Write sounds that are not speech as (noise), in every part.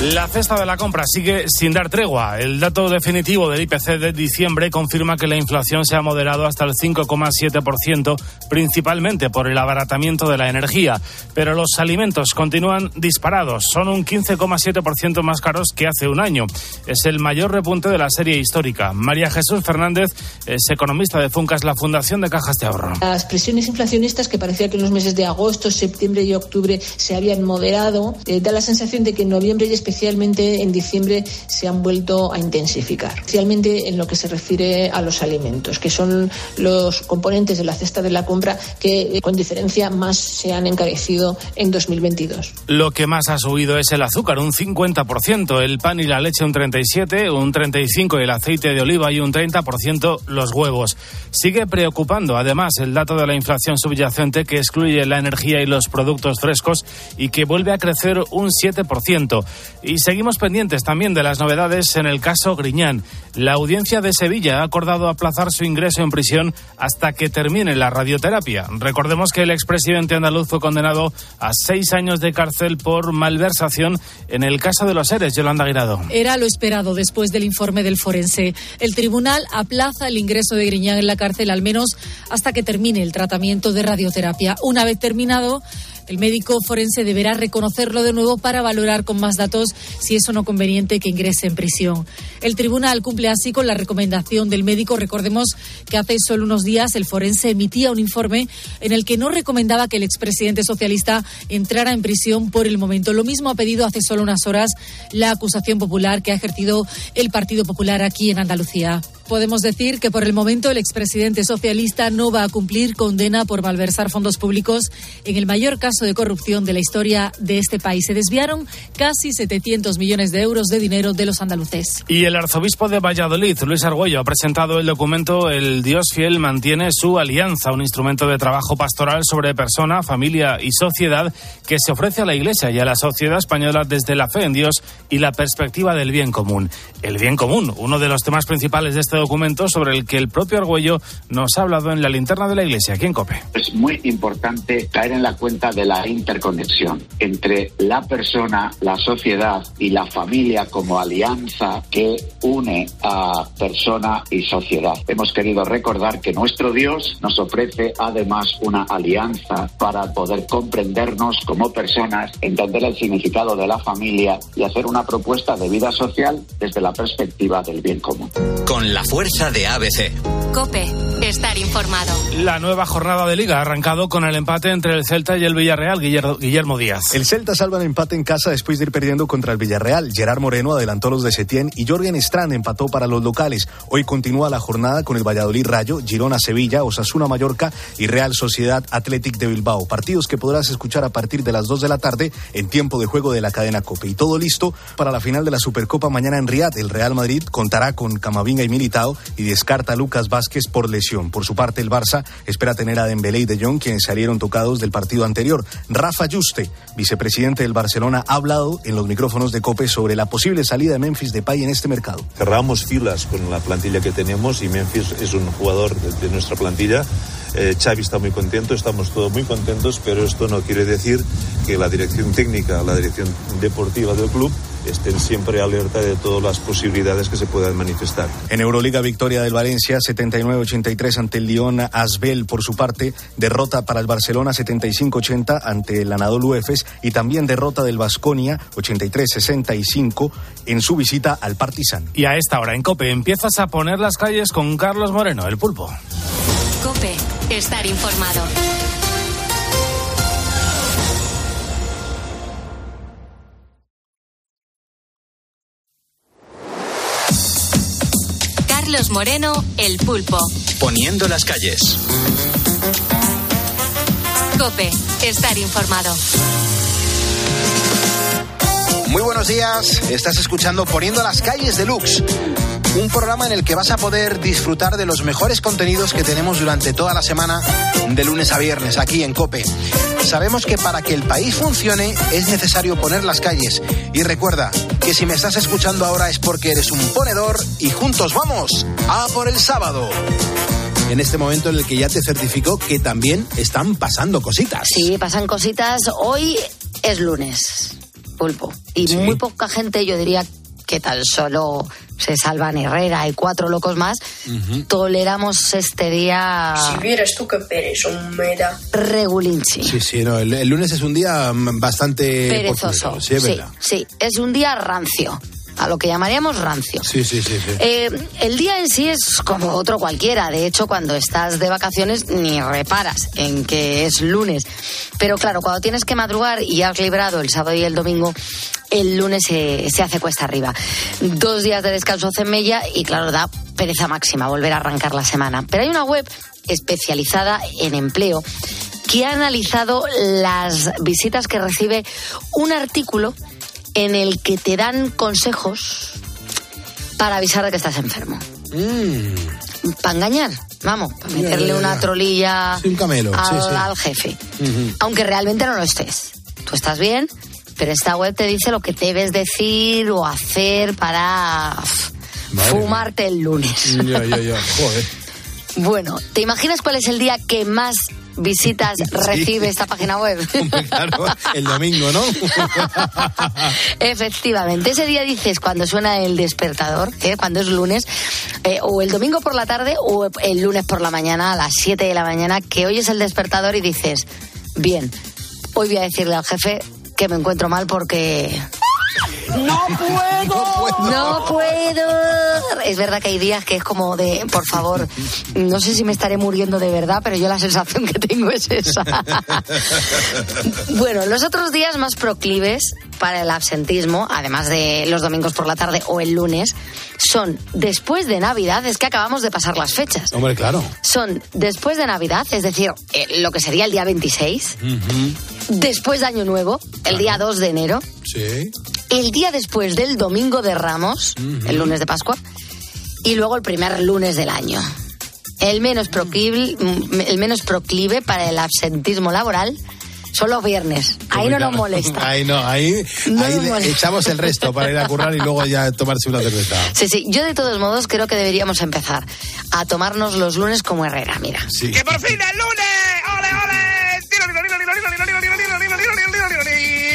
La cesta de la compra sigue sin dar tregua. El dato definitivo del IPC de diciembre confirma que la inflación se ha moderado hasta el 5,7%, principalmente por el abaratamiento de la energía. Pero los alimentos continúan disparados. Son un 15,7% más caros que hace un año. Es el mayor repunte de la serie histórica. María Jesús Fernández es economista de Funcas, la Fundación de Cajas de Ahorro. Las presiones inflacionistas que parecía que en los meses de agosto, septiembre y octubre se habían moderado, eh, da la sensación de que en noviembre y especialmente en diciembre se han vuelto a intensificar, especialmente en lo que se refiere a los alimentos, que son los componentes de la cesta de la compra que eh, con diferencia más se han encarecido en 2022. Lo que más ha subido es el azúcar, un 50%, el pan y la leche un 37%, un 35% el aceite de oliva y un 30% los huevos. Sigue preocupando además el dato de la inflación subyacente que excluye la energía y los productos frescos y que vuelve a crecer un 7%. Y seguimos pendientes también de las novedades en el caso Griñán. La audiencia de Sevilla ha acordado aplazar su ingreso en prisión hasta que termine la radioterapia. Recordemos que el expresidente andaluz fue condenado a seis años de cárcel por malversación en el caso de los seres. Yolanda Guirado. Era lo esperado después del informe del forense. El tribunal aplaza el ingreso de Griñán en la cárcel al menos hasta que termine el tratamiento de radioterapia. Una vez terminado, el médico forense deberá reconocerlo de nuevo para valorar con más datos si es o no conveniente que ingrese en prisión. El tribunal cumple así con la recomendación del médico. Recordemos que hace solo unos días el forense emitía un informe en el que no recomendaba que el expresidente socialista entrara en prisión por el momento. Lo mismo ha pedido hace solo unas horas la acusación popular que ha ejercido el Partido Popular aquí en Andalucía. Podemos decir que por el momento el expresidente socialista no va a cumplir condena por malversar fondos públicos en el mayor caso de corrupción de la historia de este país. Se desviaron casi 700 millones de euros de dinero de los andaluces. Y el arzobispo de Valladolid, Luis Argüello, ha presentado el documento El Dios Fiel mantiene su alianza, un instrumento de trabajo pastoral sobre persona, familia y sociedad que se ofrece a la Iglesia y a la sociedad española desde la fe en Dios y la perspectiva del bien común. El bien común, uno de los temas principales de este documento sobre el que el propio Argüello nos ha hablado en la linterna de la Iglesia, aquí en COPE. Es muy importante caer en la cuenta de la interconexión entre la persona, la sociedad y la familia como alianza que une a persona y sociedad. Hemos querido recordar que nuestro Dios nos ofrece además una alianza para poder comprendernos como personas, entender el significado de la familia y hacer una propuesta de vida social desde la perspectiva del bien común. Con la fuerza de ABC. Cope, estar informado. La nueva jornada de liga ha arrancado con el empate entre el Celta y el Villarreal, Guillermo Díaz. El Celta salva el empate en casa después de ir perdiendo contra el Villarreal. Gerard Moreno adelantó los de Setién y Jorgen Strand empató para los locales. Hoy continúa la jornada con el Valladolid Rayo, Girona Sevilla, Osasuna Mallorca y Real Sociedad Athletic de Bilbao. Partidos que podrás escuchar a partir de las 2 de la tarde en tiempo de juego de la cadena Cope. Y todo listo para la final de la Supercopa mañana en Riyadh. El Real Madrid contará con Camavinga y Y descarta a Lucas Vázquez por lesión. Por su parte, el Barça espera tener a Dembélé y De Jong, quienes salieron tocados del partido anterior. Rafa Juste, vicepresidente del Barcelona, ha hablado en los micrófonos de COPE sobre la posible salida de Memphis Depay en este mercado. Cerramos filas con la plantilla que tenemos y Memphis es un jugador de, de nuestra plantilla. Eh, Xavi está muy contento, estamos todos muy contentos, pero esto no quiere decir que la dirección técnica, la dirección deportiva del club estén siempre alerta de todas las posibilidades que se puedan manifestar. En Euroliga, victoria del Valencia 79-83 ante el Lyon Asbel. Por su parte, derrota para el Barcelona 75-80 ante el Anadolu Efes y también derrota del Vasconia 83-65 en su visita al Partizan. Y a esta hora en COPE empiezas a poner las calles con Carlos Moreno, el pulpo. Cope, estar informado. Carlos Moreno, el pulpo. Poniendo las calles. Cope, estar informado. Muy buenos días, estás escuchando Poniendo las calles de Lux, un programa en el que vas a poder disfrutar de los mejores contenidos que tenemos durante toda la semana, de lunes a viernes, aquí en Cope. Sabemos que para que el país funcione es necesario poner las calles. Y recuerda que si me estás escuchando ahora es porque eres un ponedor y juntos vamos a por el sábado. en este momento en el que ya te certificó que también están pasando cositas. Sí, pasan cositas. Hoy es lunes, pulpo. Y muy poca gente, yo diría que tan solo se salvan Herrera y cuatro locos más, toleramos este día. Si vieras tú qué pereza me da. Regulinchi. Sí, sí, no, el, el lunes es un día bastante Perezoso. es sí, es un día rancio. A lo que llamaríamos rancio. Sí, sí, sí. sí. Eh, el día en sí es como otro cualquiera. De hecho, cuando estás de vacaciones ni reparas en que es lunes. Pero claro, cuando tienes que madrugar y has librado el sábado y el domingo, el lunes se, se hace cuesta arriba. Dos días de descanso hacen mella y claro, da pereza máxima volver a arrancar la semana. Pero hay una web especializada en empleo que ha analizado las visitas que recibe un artículo en el que te dan consejos para avisar de que estás enfermo. Para engañar, vamos, para Mm. Ya, meterle ya, ya. una trolilla Sí, un camelo, sí, al, sí. al jefe. Aunque realmente no lo estés. Tú estás bien, pero esta web te dice lo que debes decir o hacer para Madre fumarte el lunes. (laughs) Joder. Bueno, ¿te imaginas cuál es el día que más visitas (laughs) recibe esta página web? (laughs) Claro, el domingo, ¿no? (laughs) Efectivamente, ese día dices cuando suena el despertador, ¿eh? cuando es lunes, eh, o el domingo por la tarde o el lunes por la mañana a las 7 de la mañana, que oyes el despertador y dices, bien, hoy voy a decirle al jefe que me encuentro mal porque... ¡No (laughs) puedo! No puedo. Es verdad que hay días que es como de, por favor, no sé si me estaré muriendo de verdad, pero yo la sensación que tengo es esa. (laughs) Bueno, los otros días más proclives para el absentismo, además de los domingos por la tarde o el lunes, son después de Navidad, es que acabamos de pasar las fechas. Hombre, claro. Son después de Navidad, es decir, eh, lo que sería el día 26, después de Año Nuevo, el día 2 de enero, Sí. el día después del domingo de Ramos, el lunes de Pascua, y luego el primer lunes del año. El menos proclive, el menos proclive para el absentismo laboral son los viernes. Ahí no nos molesta. Ahí no, ahí, No ahí nos le molesta. echamos el resto para ir a currar y luego ya tomarse una cerveza. Sí, sí, yo de todos modos creo que deberíamos empezar a tomarnos los lunes como Herrera, mira. Sí. ¡Que por fin es lunes! ¡Ole, ole!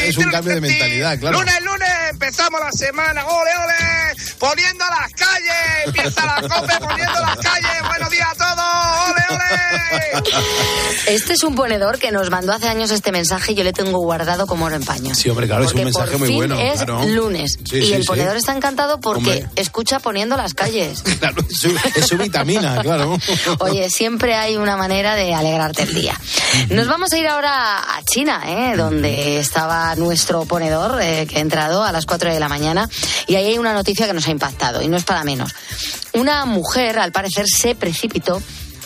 Es un cambio de mentalidad, claro. Lunes, lunes, empezamos la semana. ¡Ole, ole! Poniendo las calles. Empieza la cope poniendo las calles. Buenos días a todos. Este es un ponedor que nos mandó hace años este mensaje y yo le tengo guardado como oro en paño. Sí, hombre, claro, es un mensaje muy bueno, Es claro. lunes Sí, y sí, el sí. ponedor está encantado porque Hombre. escucha poniendo las calles. (laughs) Claro, es su, es su vitamina, claro. Oye, siempre hay una manera de alegrarte el día. Nos vamos a ir ahora a China, ¿eh? donde estaba nuestro ponedor, eh, que ha entrado a las 4 de la mañana, y ahí hay una noticia que nos ha impactado, y no es para menos. Una mujer, al parecer, se precipitó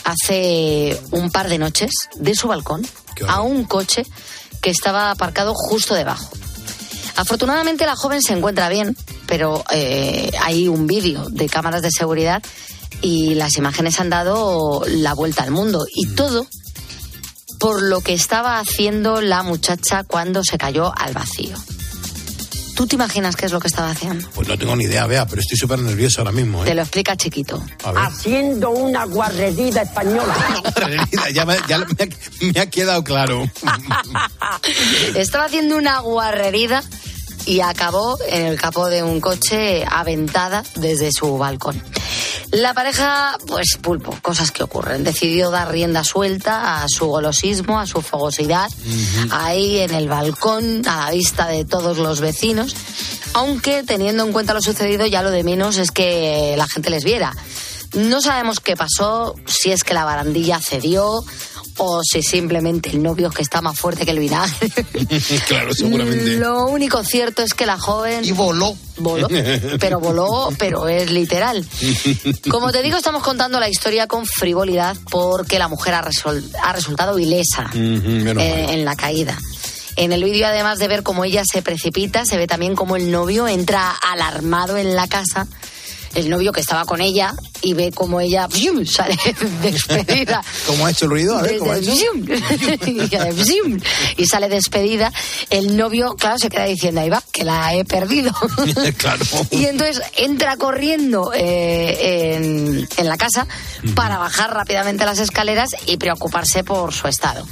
hace un par de noches de su balcón a un coche que estaba aparcado justo debajo. Afortunadamente la joven se encuentra bien, pero eh, hay un vídeo de cámaras de seguridad y las imágenes han dado la vuelta al mundo. Y todo por lo que estaba haciendo la muchacha cuando se cayó al vacío. ¿Tú te imaginas qué es lo que estaba haciendo? Pues no tengo ni idea, vea, pero estoy súper nervioso ahora mismo, Te ¿eh? lo explica chiquito. Haciendo una guarrería española. (laughs) ya me, ya me ha, me ha quedado claro. (laughs) Estaba haciendo una guarrerida y acabó en el capó de un coche aventada desde su balcón. La pareja, pues pulpo, cosas que ocurren. Decidió dar rienda suelta a su golosismo, a su fogosidad, ahí en el balcón, a la vista de todos los vecinos. Aunque teniendo en cuenta lo sucedido, ya lo de menos es que la gente les viera. No sabemos qué pasó, si es que la barandilla cedió o si simplemente el novio es que está más fuerte que el vinagre. (laughs) claro, seguramente. Lo único cierto es que la joven... Y voló. Voló, (laughs) pero voló, pero es literal. Como te digo, estamos contando la historia con frivolidad porque la mujer ha, resol- ha resultado ilesa eh, en la caída. En el vídeo, además de ver cómo ella se precipita, se ve también cómo el novio entra alarmado en la casa. El novio que estaba con ella y ve (laughs) como ella ¡fium! sale despedida. ¿Cómo ha hecho el ruido? A ver, ¿cómo ha hecho? (laughs) y, sale despedida. El novio, claro, se queda diciendo, ahí va, que la he perdido. (laughs) claro. Y entonces entra corriendo eh, en, en la casa para bajar rápidamente las escaleras y preocuparse por su estado.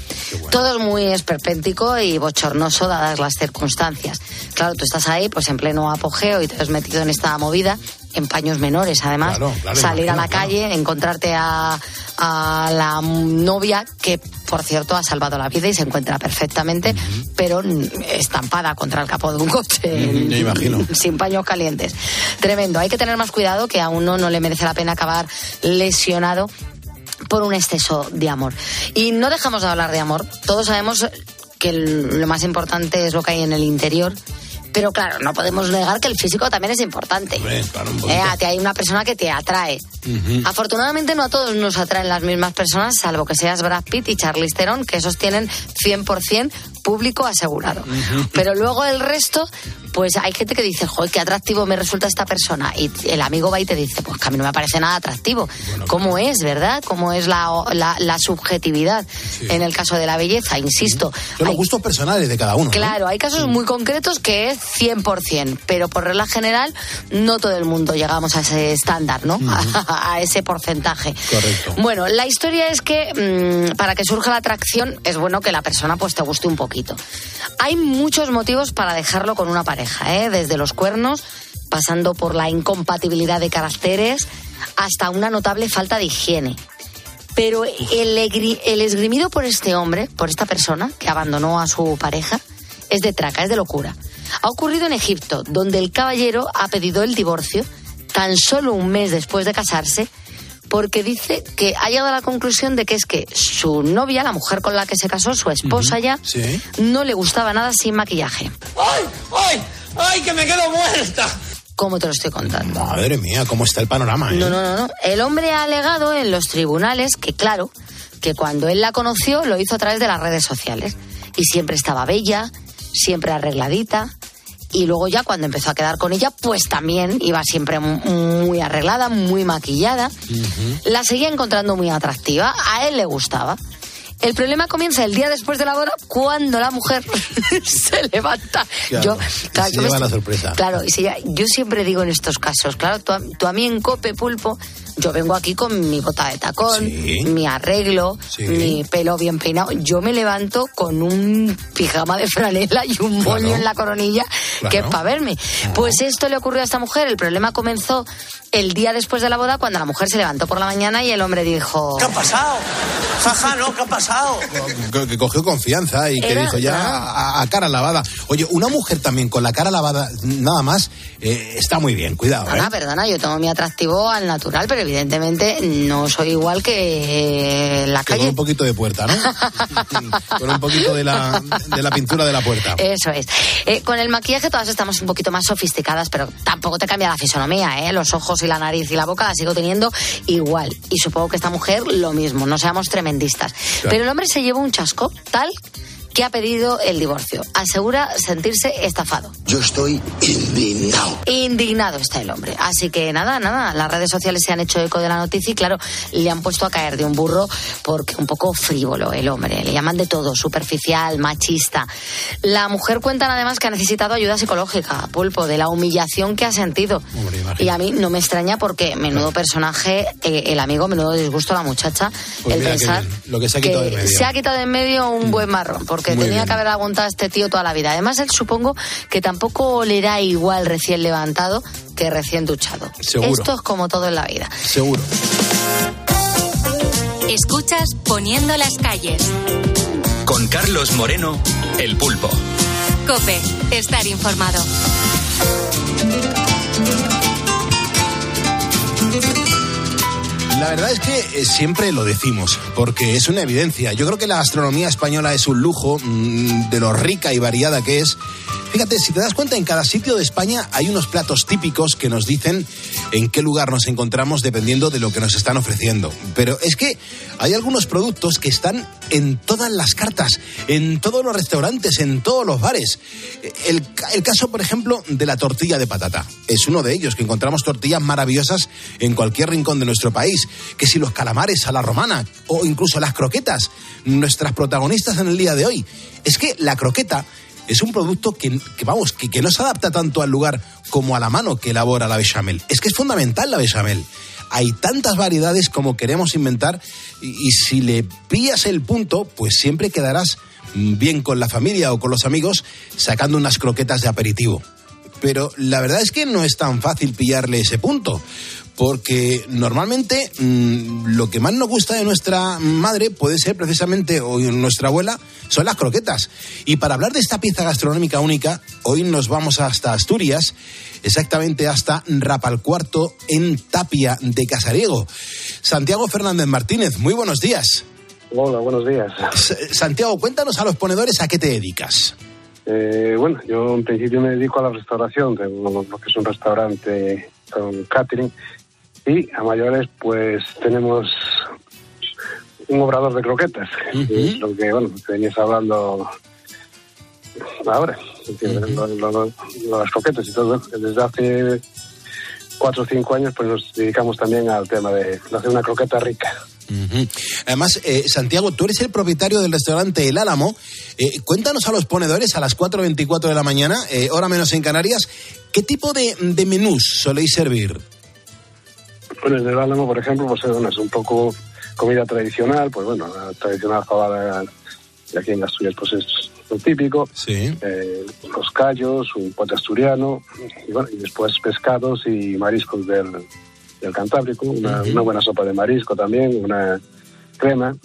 Todo es muy esperpéntico y bochornoso dadas las circunstancias. Claro, tú estás ahí pues en pleno apogeo y te has metido en esta movida en paños menores, además, Claro, claro, salir a la calle, encontrarte a, a la novia que, por cierto, ha salvado la vida y se encuentra perfectamente, pero mm, estampada contra el capó de un coche, ya imagino. sin paños calientes. Tremendo. Hay que tener más cuidado que a uno no le merece la pena acabar lesionado por un exceso de amor. Y no dejamos de hablar de amor. Todos sabemos que lo más importante es lo que hay en el interior. Pero claro, no podemos negar que el físico también es importante. Hombre, claro, un. Eh, a ti hay una persona que te atrae. Afortunadamente no a todos nos atraen las mismas personas, salvo que seas Brad Pitt y Charlize Theron, que esos tienen 100% público asegurado. Pero luego el resto, pues hay gente que dice, joder, qué atractivo me resulta esta persona. Y el amigo va y te dice, pues que a mí no me parece nada atractivo. ¿Cómo es, verdad? ¿Cómo es la, la, la subjetividad en el caso de la belleza? Insisto. Son los gustos personales de cada uno. ¿no? Claro, hay casos muy concretos que es 100%, pero por regla general no todo el mundo llegamos a ese estándar, ¿no? (laughs) a ese porcentaje. Correcto. Bueno, la historia es que mm, para que surja la atracción es bueno que la persona pues te guste un poquito. Hay muchos motivos para dejarlo con una pareja, ¿eh? desde los cuernos, pasando por la incompatibilidad de caracteres, hasta una notable falta de higiene. Pero el, esgrimido por este hombre, por esta persona que abandonó a su pareja, es de traca, es de locura. Ha ocurrido en Egipto, donde el caballero ha pedido el divorcio tan solo un mes después de casarse, porque dice que ha llegado a la conclusión de que es que su novia, la mujer con la que se casó, su esposa ya, Sí. no le gustaba nada sin maquillaje. ¡Ay! ¡Ay! ¡Ay, que me quedo muerta! ¿Cómo te lo estoy contando? Madre mía, cómo está el panorama. ¿eh? No, no, no, no. El hombre ha alegado en los tribunales que, claro, que cuando él la conoció lo hizo a través de las redes sociales. Y siempre estaba bella, siempre arregladita. Y luego ya cuando empezó a quedar con ella, pues también iba siempre mu- muy arreglada, muy maquillada. La seguía encontrando muy atractiva, a él le gustaba. El problema comienza el día después de la boda cuando la mujer (laughs) se levanta. Claro, yo, claro, se yo me lleva la sorpresa. Claro, y si ya- yo siempre digo en estos casos, claro, tú a, tú a mí en Cope Pulpo, yo vengo aquí con mi bota de tacón, Sí. mi arreglo, Sí. mi pelo bien peinado. Yo me levanto con un pijama de franela y un Claro. moño en la coronilla Claro. que es para verme. Pues esto le ocurrió a esta mujer. El problema comenzó el día después de la boda cuando la mujer se levantó por la mañana y el hombre dijo... ¿Qué ha pasado? Jaja, ¿no? ¿Qué ha pasado? Que, que cogió confianza y que Era- dijo ya a, a cara lavada. Oye, una mujer también con la cara lavada, nada más, eh, está muy bien, cuidado. ¿eh? Perdona, yo tengo mi atractivo al natural, pero evidentemente no soy igual que en la Que con calle. un poquito de puerta, ¿no? (laughs) con un poquito de la, de la pintura de la puerta. Eso es. Eh, con el maquillaje todas estamos un poquito más sofisticadas, pero tampoco te cambia la fisonomía, ¿eh? Los ojos y la nariz y la boca la sigo teniendo igual. Y supongo que esta mujer lo mismo, no seamos tremendistas. Pero el hombre se llevó un chasco tal que ha pedido el divorcio. Asegura sentirse estafado. Yo estoy indignado. Indignado está el hombre. Así que nada, nada, las redes sociales se han hecho eco de la noticia y claro, le han puesto a caer de un burro porque un poco frívolo el hombre. Le llaman de todo, superficial, machista. La mujer cuenta además que ha necesitado ayuda psicológica, pulpo, de la humillación que ha sentido. Hombre, y a mí no me extraña porque menudo personaje, eh, el amigo, menudo disgusto a la muchacha, Pues el pensar bien, lo que se ha quitado de medio. Mm. se ha quitado de en medio un buen marrón, Muy tenía bien. que haber aguantado a este tío toda la vida. Además, él supongo que tampoco olerá igual recién levantado que recién duchado. Seguro. Esto es como todo en la vida. Seguro. Escuchas Poniendo las calles. Con Carlos Moreno, El Pulpo. Cope, estar informado. La verdad es que eh, siempre lo decimos, porque es una evidencia. Yo creo que la gastronomía española es un lujo mm, de lo rica y variada que es. Fíjate, si te das cuenta, en cada sitio de España hay unos platos típicos que nos dicen en qué lugar nos encontramos dependiendo de lo que nos están ofreciendo. Pero es que hay algunos productos que están en todas las cartas, en todos los restaurantes, en todos los bares. El, caso, por ejemplo, de la tortilla de patata. Es uno de ellos, que encontramos tortillas maravillosas en cualquier rincón de nuestro país. Que si los calamares a la romana o incluso las croquetas, nuestras protagonistas en el día de hoy. Es que la croqueta es un producto que, que vamos, que, que, no se adapta tanto al lugar como a la mano que elabora la bechamel. Es que es fundamental la bechamel. Hay tantas variedades como queremos inventar y, y si le pillas el punto, pues siempre quedarás bien con la familia o con los amigos sacando unas croquetas de aperitivo. Pero la verdad es que no es tan fácil pillarle ese punto porque normalmente mmm, lo que más nos gusta de nuestra madre puede ser precisamente, o nuestra abuela, son las croquetas. Y para hablar de esta pieza gastronómica única, hoy nos vamos hasta Asturias, exactamente hasta Rapalcuarto, en Tapia de Casariego. Santiago Fernández Martínez, muy buenos días. Hola, buenos días. Santiago, cuéntanos a los ponedores a qué te dedicas. Eh, bueno, yo en principio me dedico a la restauración, tengo lo que es un restaurante con catering y a mayores pues tenemos un obrador de croquetas, uh -huh. que es lo que, bueno, venías hablando ahora, uh -huh. lo, lo, lo, las croquetas y todo. Desde hace cuatro o cinco años pues nos dedicamos también al tema de hacer una croqueta rica. Uh -huh. Además, eh, Santiago, tú eres el propietario del restaurante El Álamo. Eh, cuéntanos a los ponedores a las 4.24 de la mañana, eh, hora menos en Canarias, ¿qué tipo de, de menús soléis servir? Bueno, en El Álamo, por ejemplo, pues bueno, es un poco comida tradicional, pues bueno, la tradicional jabada de aquí en Asturias pues es lo típico. Sí. Eh, los callos, un pote asturiano, y, bueno, y después pescados y mariscos del, del Cantábrico, una, uh -huh. una, buena sopa de marisco también, una crema,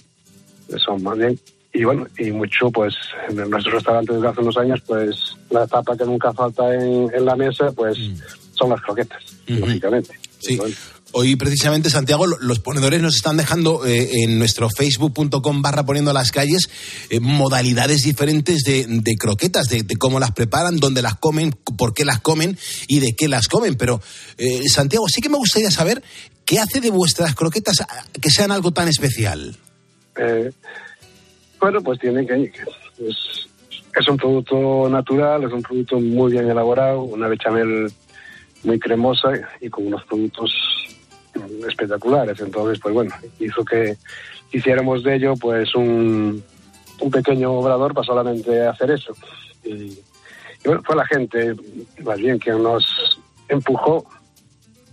eso más bien. Y bueno, y mucho, pues, en nuestros restaurantes desde hace unos años, pues, la tapa que nunca falta en, en la mesa, pues, uh -huh. son las croquetas, uh -huh. lógicamente. Sí. Bueno, Hoy precisamente, Santiago, los ponedores nos están dejando eh, en nuestro facebook.com barra poniendo las calles eh, modalidades diferentes de, de croquetas, de, cómo las preparan, dónde las comen, por qué las comen y de qué las comen. Pero, eh, Santiago, sí que me gustaría saber qué hace de vuestras croquetas que sean algo tan especial. Eh, bueno, pues tiene que... Es un producto natural, es un producto muy bien elaborado, una bechamel muy cremosa y con unos productos espectaculares. Entonces, pues bueno, hizo que hiciéramos de ello pues un, un pequeño obrador para solamente hacer eso. Y, bueno, fue la gente, más bien, quien nos empujó,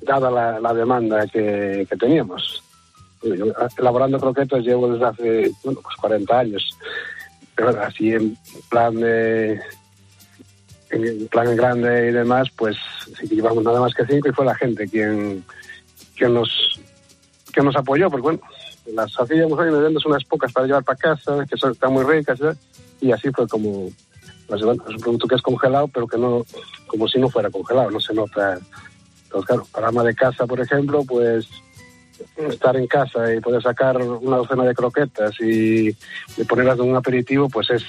dada la, demanda que, teníamos. Elaborando croquetas llevo desde hace, bueno, pues 40 años. Pero así en plan en plan grande y demás, pues sí que llevamos nada más que cinco y fue la gente quien que nos que nos apoyó, porque bueno, las hacíamos hoy vendiendo unas pocas para llevar para casa, que son, están muy ricas, y así fue como, pues, es un producto que es congelado, pero que no, como si no fuera congelado, no se nota. Entonces, claro, para ama de casa, por ejemplo, pues estar en casa y poder sacar una docena de croquetas y, y ponerlas en un aperitivo, pues es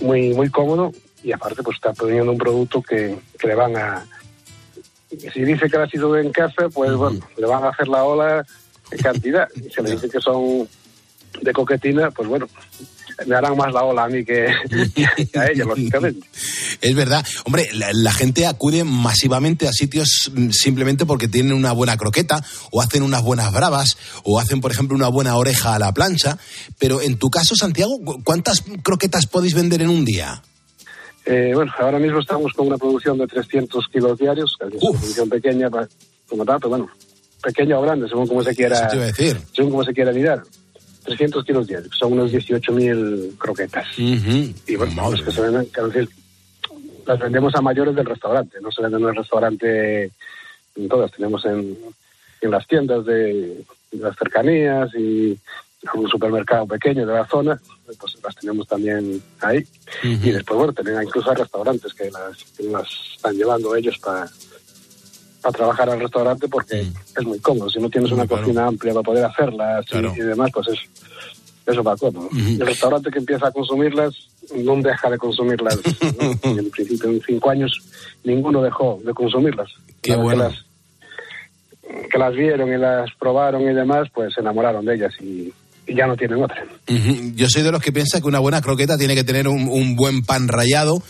muy, muy cómodo y aparte pues está poniendo un producto que, que le van a, si dice que ha sido en casa, pues bueno, le van a hacer la ola en cantidad. Y si le dice que son de coquetina, pues bueno, me harán más la ola a mí que, que a ella, lógicamente. Es verdad. Hombre, la, la, gente acude masivamente a sitios simplemente porque tienen una buena croqueta, o hacen unas buenas bravas, o hacen, por ejemplo, una buena oreja a la plancha. Pero en tu caso, Santiago, ¿cuántas croquetas podéis vender en un día? Eh, bueno, ahora mismo estamos con una producción de 300 kilos diarios, que es una producción pequeña, como tanto, bueno, pequeña o grande, según como se quiera, decir. según como se quiera mirar. 300 kilos diarios, son unos 18.000 croquetas. Uh -huh. Y bueno, los que se venden, quiero decir, las vendemos a mayores del restaurante, no se venden en el restaurante en todas, tenemos en, en las tiendas de, de las cercanías y un supermercado pequeño de la zona, pues las tenemos también ahí. Uh -huh. Y después, bueno, también incluso hay restaurantes que las, que las están llevando ellos para a trabajar al restaurante porque es muy cómodo. Si no tienes una claro. cocina amplia para poder hacerlas claro. y, y, demás, pues es, eso va todo. El restaurante que empieza a consumirlas no deja de consumirlas. ¿no? (laughs) en principio, en cinco años, ninguno dejó de consumirlas. Qué bueno. Que las, que las vieron y las probaron y demás, pues se enamoraron de ellas y ya no tienen otra. Yo soy de los que piensa que una buena croqueta tiene que tener un, un buen pan rallado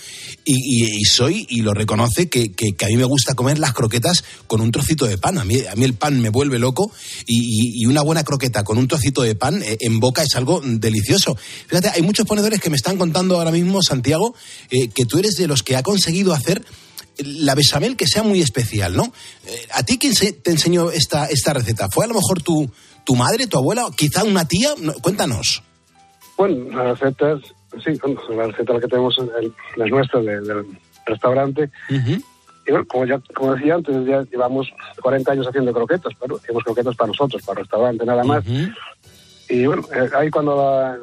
y, y- soy, y lo reconoce, que, que- a mí me gusta comer las croquetas con un trocito de pan. A mí, a mí el pan me vuelve loco y, y- una buena croqueta con un trocito de pan eh, en boca es algo delicioso. Fíjate, hay muchos ponedores que me están contando ahora mismo, Santiago, eh, que tú eres de los que ha conseguido hacer la bechamel que sea muy especial, ¿no? Eh, ¿A ti quién se- te enseñó esta, esta receta? ¿Fue a lo mejor tu, tu madre, tu abuela, quizá una tía? No, cuéntanos. Bueno, las recetas, sí, bueno, la receta la que tenemos el- es nuestra de- del restaurante. Y bueno, como, ya, como decía antes, ya llevamos 40 años haciendo croquetas, pero hacemos croquetas para nosotros, para el restaurante, nada más. Y bueno, eh, ahí cuando la,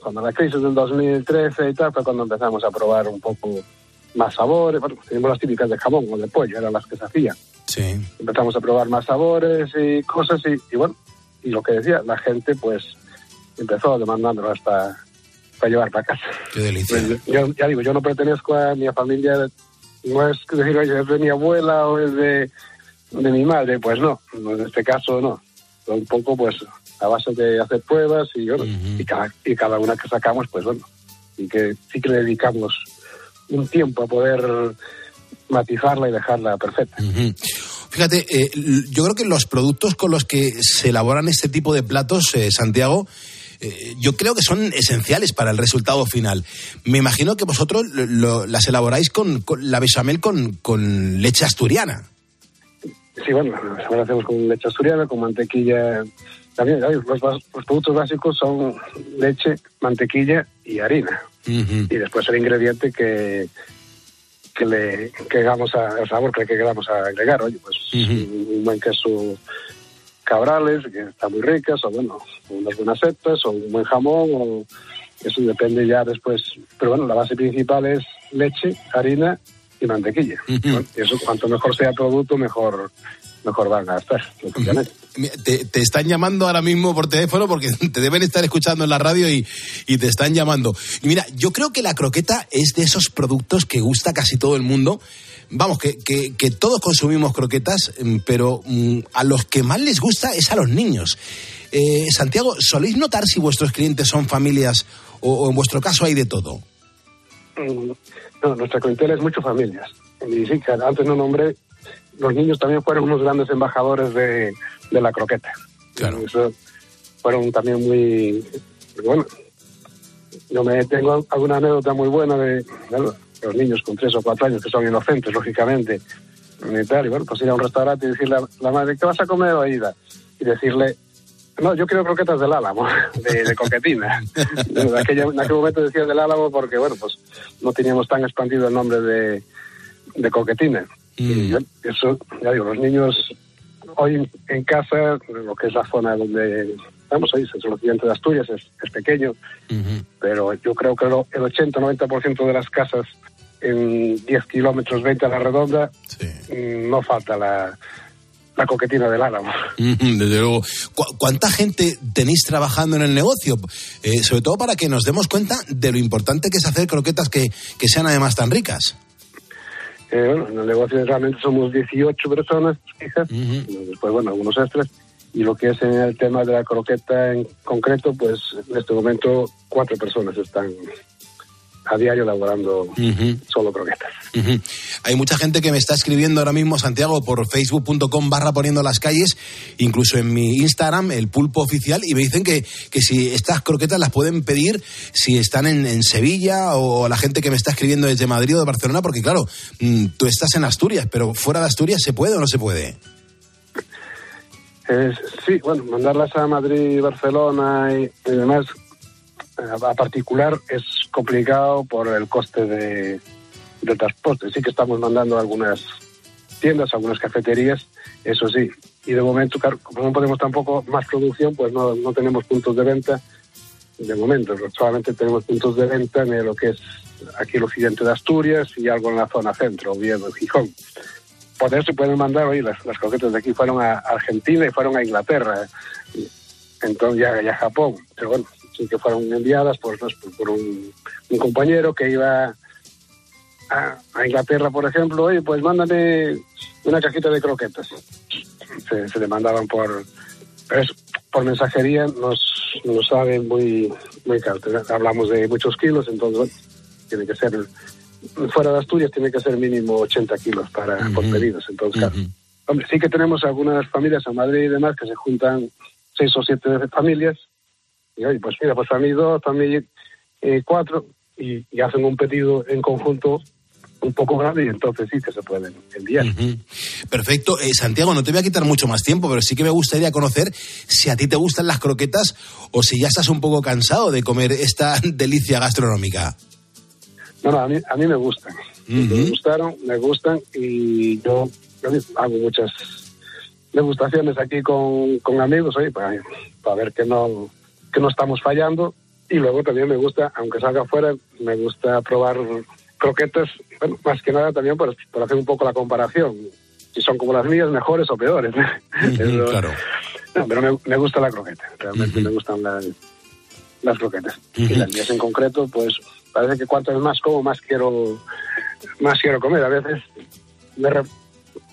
cuando la crisis del 2013 y tal, fue cuando empezamos a probar un poco más sabores. Bueno, teníamos las típicas de jamón o de pollo, eran las que se hacían. Sí. Empezamos a probar más sabores y cosas y, y bueno, y lo que decía, la gente pues empezó demandándolo hasta para llevar para casa. Qué delicia. Pues, yo, ya digo, yo no pertenezco a mi familia, no es decir, oye, es de mi abuela o es de, de mi madre, pues no, en este caso no. Un poco pues a base de hacer pruebas y, bueno, y, cada, y cada una que sacamos, pues bueno, y que sí que le dedicamos un tiempo a poder matizarla y dejarla perfecta. Ujú. Fíjate, eh, yo creo que los productos con los que se elaboran este tipo de platos, eh, Santiago, eh, yo creo que son esenciales para el resultado final. Me imagino que vosotros lo- lo- las elaboráis con, con la bechamel con, con leche asturiana. Sí, bueno, ahora hacemos con leche asturiana, con mantequilla. También ¿sabes? los, bas- los productos básicos son leche, mantequilla y harina. Y después el ingrediente que, que le que hagamos a, el sabor que le queramos agregar. Oye, pues un, un buen queso cabrales, que está muy ricas, o bueno, unas buenas setas, o un buen jamón, o eso depende ya después. Pero bueno, la base principal es leche, harina y mantequilla. Bueno, y eso cuanto mejor sea el producto, mejor mejor van a. Mira, Te, te están llamando ahora mismo por teléfono porque (laughs) te deben estar escuchando en la radio y, y te están llamando. Y mira, yo creo que la croqueta es de esos productos que gusta casi todo el mundo. Vamos, que, que- que todos consumimos croquetas, mm, pero mm, a los que más les gusta es a los niños. Eh, Santiago, ¿soléis notar si vuestros clientes son familias o, o en vuestro caso hay de todo? Mm, No, nuestra clientela es mucho familias. Y sí, antes no nombré, los niños también fueron unos grandes embajadores de, de la croqueta. Claro. Eso fueron también muy... porque Bueno, yo me tengo alguna anécdota muy buena de los niños con tres o cuatro años que son inocentes, lógicamente, y tal, y bueno, pues ir a un restaurante y decirle a la madre, ¿qué vas a comer, Oída? Y decirle, no, yo quiero croquetas del álamo, (laughs) de, de coquetina. (laughs) en, aquella- en aquel momento decía del álamo porque, bueno, pues no teníamos tan expandido el nombre de, de coquetina. Y bueno, eso, ya digo, los niños hoy en casa, lo que es la zona donde estamos es el occidente de Asturias, es, es pequeño, pero yo creo que lo- el 80-90% de las casas en 10 kilómetros, 20 a la redonda, mm, no falta la, la coquetina del álamo. Desde luego. ¿Cu- ¿Cuánta gente tenéis trabajando en el negocio? Eh, sobre todo para que nos demos cuenta de lo importante que es hacer croquetas que, que sean además tan ricas. Eh, bueno, en el negocio realmente somos 18 personas fijas, después, bueno, algunos extras, y lo que es en el tema de la croqueta en concreto, pues en este momento cuatro personas están a diario elaborando solo croquetas. Hay mucha gente que me está escribiendo ahora mismo, Santiago, por facebook.com barra poniendo las calles, incluso en mi Instagram, el pulpo oficial, y me dicen que, que si estas croquetas las pueden pedir si están en, en Sevilla o la gente que me está escribiendo desde Madrid o de Barcelona, porque claro, mm, tú estás en Asturias, pero fuera de Asturias ¿se puede o no se puede? Eh, sí, bueno, mandarlas a Madrid, Barcelona y, y demás, a particular es complicado por el coste de, transporte. Sí que estamos mandando algunas tiendas, algunas cafeterías, eso sí. Y de momento, como no podemos tampoco más producción, pues no, no tenemos puntos de venta de momento. Solamente tenemos puntos de venta en lo que es aquí el occidente de Asturias y algo en la zona centro, Oviedo, Gijón. Por eso se pueden mandar, hoy las, las de aquí fueron a Argentina y fueron a Inglaterra, entonces ya, ya a Japón. Pero bueno, que fueron enviadas por, por un, un compañero que iba a, a, Inglaterra, por ejemplo, oye, pues mándame una cajita de croquetas. Se, se le mandaban por, por mensajería, nos, nos saben muy, muy caro. Hablamos de muchos kilos, entonces tiene que ser, fuera de Asturias, tiene que ser mínimo 80 kilos para, por pedidos. Entonces, claro. Hombre, sí que tenemos algunas familias en Madrid y demás que se juntan seis o siete familias y oye, pues mira, pues para mí dos, mí eh, cuatro y, y, hacen un pedido en conjunto un poco grande y entonces sí que se pueden enviar. Uh -huh. Perfecto. Eh, Santiago, no te voy a quitar mucho más tiempo, pero sí que me gustaría conocer si a ti te gustan las croquetas o si ya estás un poco cansado de comer esta (laughs) delicia gastronómica. No, no, a mí, a mí me gustan. Uh -huh. Me gustaron, me gustan y yo, yo hago muchas degustaciones aquí con, con amigos, oye, para, para ver que no, que no estamos fallando. Y luego también me gusta, aunque salga afuera, me gusta probar croquetas, bueno, más que nada también por, por, hacer un poco la comparación. Si son como las mías, mejores o peores. (laughs) Claro. No, pero me, me, gusta la croqueta, realmente me gustan las, las croquetas. Y las mías en concreto, pues parece que cuanto más como, más quiero, más quiero comer. A veces me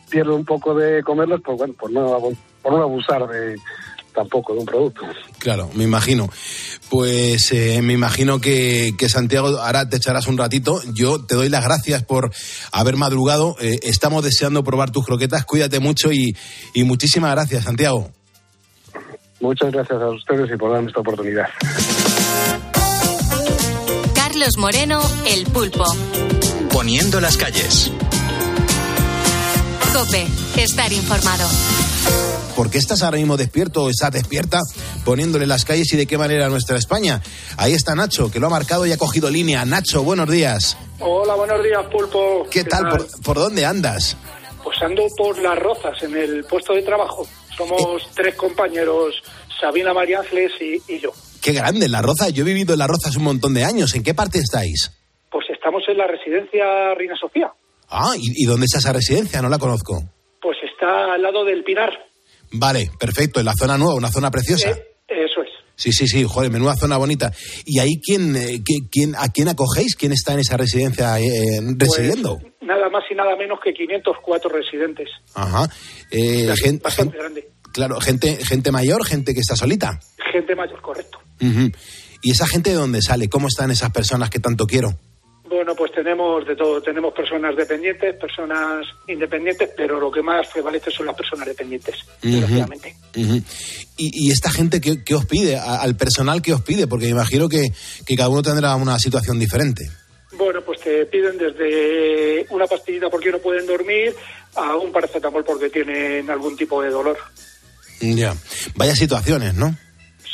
pierdo un poco de comerlas por, bueno, por, no, por no abusar de tampoco de un producto. Claro, me imagino. Pues eh, me imagino que, que, Santiago, ahora te echarás un ratito. Yo te doy las gracias por haber madrugado. Eh, estamos deseando probar tus croquetas. Cuídate mucho y, y, muchísimas gracias, Santiago. Muchas gracias a ustedes y por darme esta oportunidad. Carlos Moreno, El Pulpo. Poniendo las calles. Cope, estar informado. ¿Por qué estás ahora mismo despierto o estás despierta poniéndole las calles y de qué manera nuestra España? Ahí está Nacho, que lo ha marcado y ha cogido línea. Nacho, buenos días. Hola, buenos días, Pulpo. ¿Qué, ¿Qué tal? tal? ¿Por, ¿Por, dónde andas? Pues ando por Las Rozas, en el puesto de trabajo. Somos eh. tres compañeros, Sabina María Ángeles y, y, yo. Qué grande, Las Rozas. Yo he vivido en Las Rozas un montón de años. ¿En qué parte estáis? Pues estamos en la residencia Reina Sofía. Ah, ¿y, y dónde está esa residencia? No la conozco. Pues está al lado del Pinar. Vale, perfecto, en la zona nueva, una zona preciosa. Eh, eso es. Sí, sí, sí, joder, menuda zona bonita. ¿Y ahí quién, eh, quién, a quién acogéis? ¿Quién está en esa residencia eh, residiendo? Pues, nada más y nada menos que 504 residentes. Ajá. Eh, gente, bastante grande. Claro, gente, gente mayor, gente que está solita. Gente mayor, correcto. Uh -huh. ¿Y esa gente de dónde sale? ¿Cómo están esas personas que tanto quiero? Bueno, pues tenemos de todo. Tenemos personas dependientes, personas independientes, pero lo que más prevalece son las personas dependientes, uh -huh. desgraciadamente. Uh -huh. ¿Y, ¿Y, esta gente qué, qué os pide? ¿Al personal qué os pide? Porque me imagino que, que cada uno tendrá una situación diferente. Bueno, pues te piden desde una pastillita porque no pueden dormir a un paracetamol porque tienen algún tipo de dolor. Ya. Vaya situaciones, ¿no?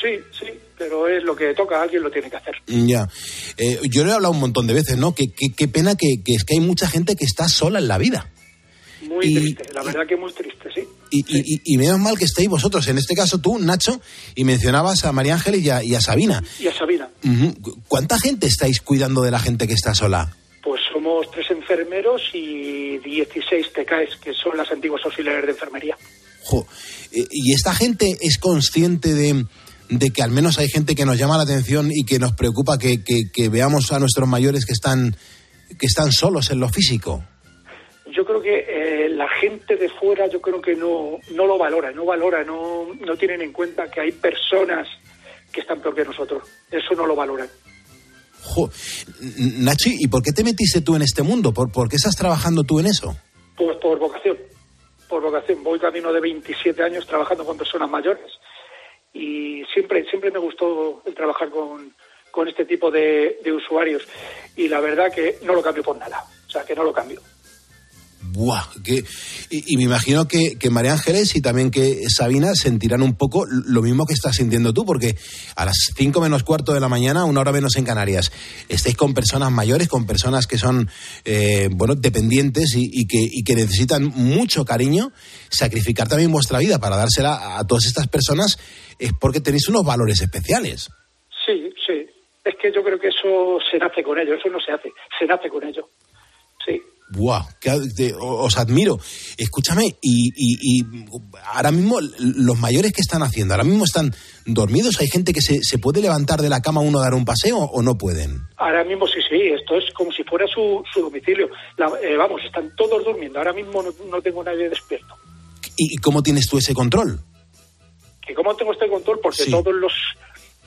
Sí, sí pero es lo que toca, alguien lo tiene que hacer. Ya. Eh, yo le he hablado un montón de veces, ¿no? Qué que, que pena que, que, es que hay mucha gente que está sola en la vida. Muy y, triste, la verdad que muy triste, sí. Y, sí. y, y, menos mal que estéis vosotros, en este caso tú, Nacho, y mencionabas a María Ángeles y a, y a Sabina. Y a Sabina. Uh -huh. ¿Cuánta gente estáis cuidando de la gente que está sola? Pues somos tres enfermeros y 16 TKs, que son las antiguas auxiliares de enfermería. Jo. Eh, ¿Y esta gente es consciente de, de que al menos hay gente que nos llama la atención y que nos preocupa que, que, que veamos a nuestros mayores que están, que están solos en lo físico? Yo creo que eh, la gente de fuera yo creo que no, no lo valora, no valora, no, no tienen en cuenta que hay personas que están peor que nosotros. Eso no lo valoran. Jo, Nachi, ¿y por qué te metiste tú en este mundo? ¿Por, ¿Por qué estás trabajando tú en eso? Pues por vocación. Por vocación. Voy camino de 27 años trabajando con personas mayores y siempre siempre me gustó el trabajar con, con este tipo de, de, usuarios y la verdad que no lo cambio por nada, o sea que no lo cambio. Buah, que, y, me imagino que, que, María Ángeles y también que Sabina sentirán un poco lo mismo que estás sintiendo tú, porque a las 5 menos cuarto de la mañana, una hora menos en Canarias, estáis con personas mayores, con personas que son, eh, bueno, dependientes y, que, y que necesitan mucho cariño, sacrificar también vuestra vida para dársela a, todas estas personas, es porque tenéis unos valores especiales. Sí, sí. Es que yo creo que eso se nace con ello, eso no se hace, se nace con ello. Sí. Buah, que- de- os admiro. Escúchame, y, y- y ahora mismo los mayores que están haciendo, ahora mismo están dormidos. Hay gente que se, se puede levantar de la cama uno a dar un paseo o no pueden. Ahora mismo sí, sí, esto es como si fuera su, su domicilio. La- eh, vamos, están todos durmiendo. Ahora mismo no, no tengo nadie despierto. ¿Y, y cómo tienes tú ese control? que cómo tengo este control porque Sí. todos los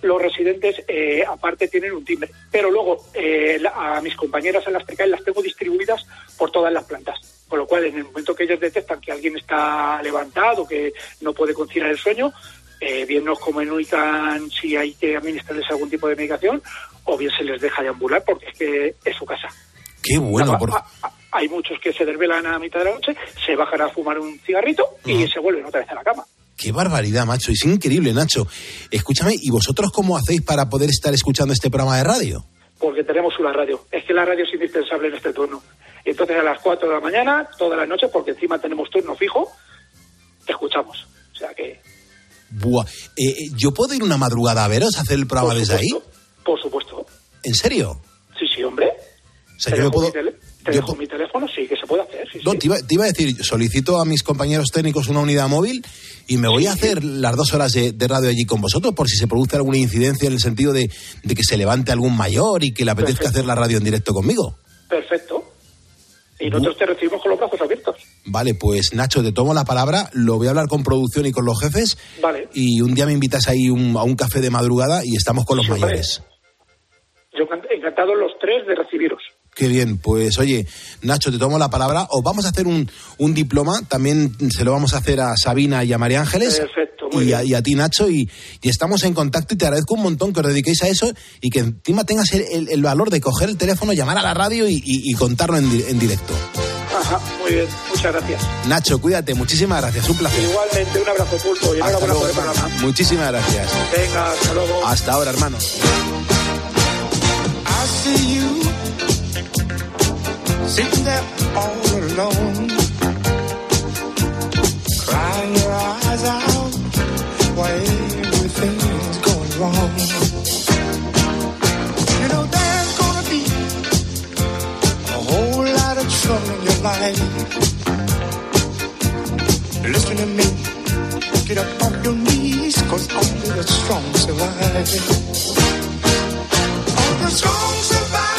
los residentes eh, aparte tienen un timbre. Pero luego eh, la- a mis compañeras en las PECAL las tengo distribuidas por todas las plantas. Con lo cual en el momento que ellos detectan que alguien está levantado que no puede conciliar el sueño eh, bien nos comunican si hay que administrarles algún tipo de medicación o bien se les deja de ambular porque es que es su casa. Qué bueno. Por- ah, ah, hay muchos que se desvelan a mitad de la noche se bajan a fumar un cigarrito y se vuelven otra vez a la cama Qué barbaridad, macho. Es increíble, Nacho. Escúchame, ¿y vosotros cómo hacéis para poder estar escuchando este programa de radio? porque tenemos una radio. Es que la radio es indispensable en este turno. Entonces a las 4 de la mañana, toda la noche, porque encima tenemos turno fijo, te escuchamos. O sea que, Buah. Eh, eh, ¿Yo puedo ir una madrugada a veros, a hacer el programa desde ahí? por supuesto, ¿En serio? sí, sí, hombre. O sea, yo me puedo... tele- te yo dejo mi teléfono, sí, que se puede hacer. Sí, No, sí. te iba, te iba a decir, solicito a mis compañeros técnicos una unidad móvil y me voy a hacer las dos horas de, de radio allí con vosotros por si se produce alguna incidencia en el sentido de, de que se levante algún mayor y que le apetezca hacer la radio en directo conmigo. Perfecto. Y nosotros te recibimos con los brazos abiertos. Vale, pues Nacho, te tomo la palabra, lo voy a hablar con producción y con los jefes Vale. y un día me invitas ahí un- a un café de madrugada y estamos con los mayores. Yo can- encantado los tres de recibiros. Qué bien, pues oye, Nacho, te tomo la palabra. Os vamos a hacer un, un diploma, también se lo vamos a hacer a Sabina y a María Ángeles. Perfecto, muy y, a, bien. y a ti, Nacho, y, y estamos en contacto y te agradezco un montón que os dediquéis a eso y que encima tengas el, el- el valor de coger el teléfono, llamar a la radio y, y- y contarlo en, en directo. Ajá, muy bien. Muchas gracias. Nacho, cuídate, muchísimas gracias, un placer. Igualmente, un abrazo pulpo y Hasta luego, por. Muchísimas gracias. Venga, hasta luego. Hasta ahora, hermano. Sitting there all alone, crying your eyes out everything's going wrong. You know there's gonna be a whole lot of trouble in your life. Listen to me, get up your knees, cause only the strong survive. Only the strong survive.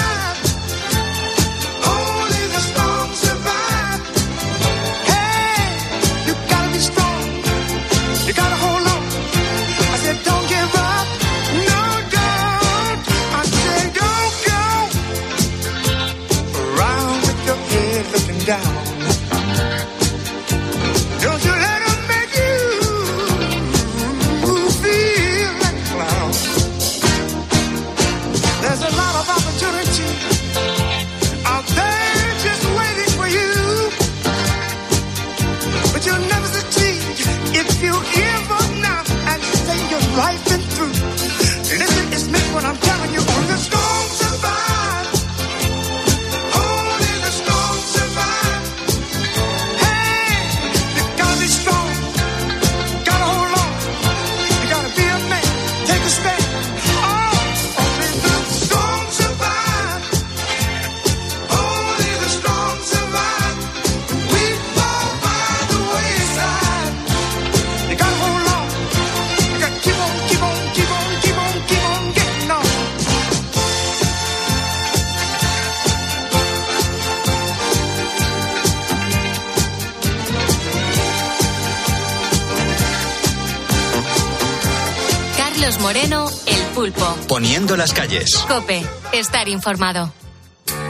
Poniendo las calles. Cope, estar informado.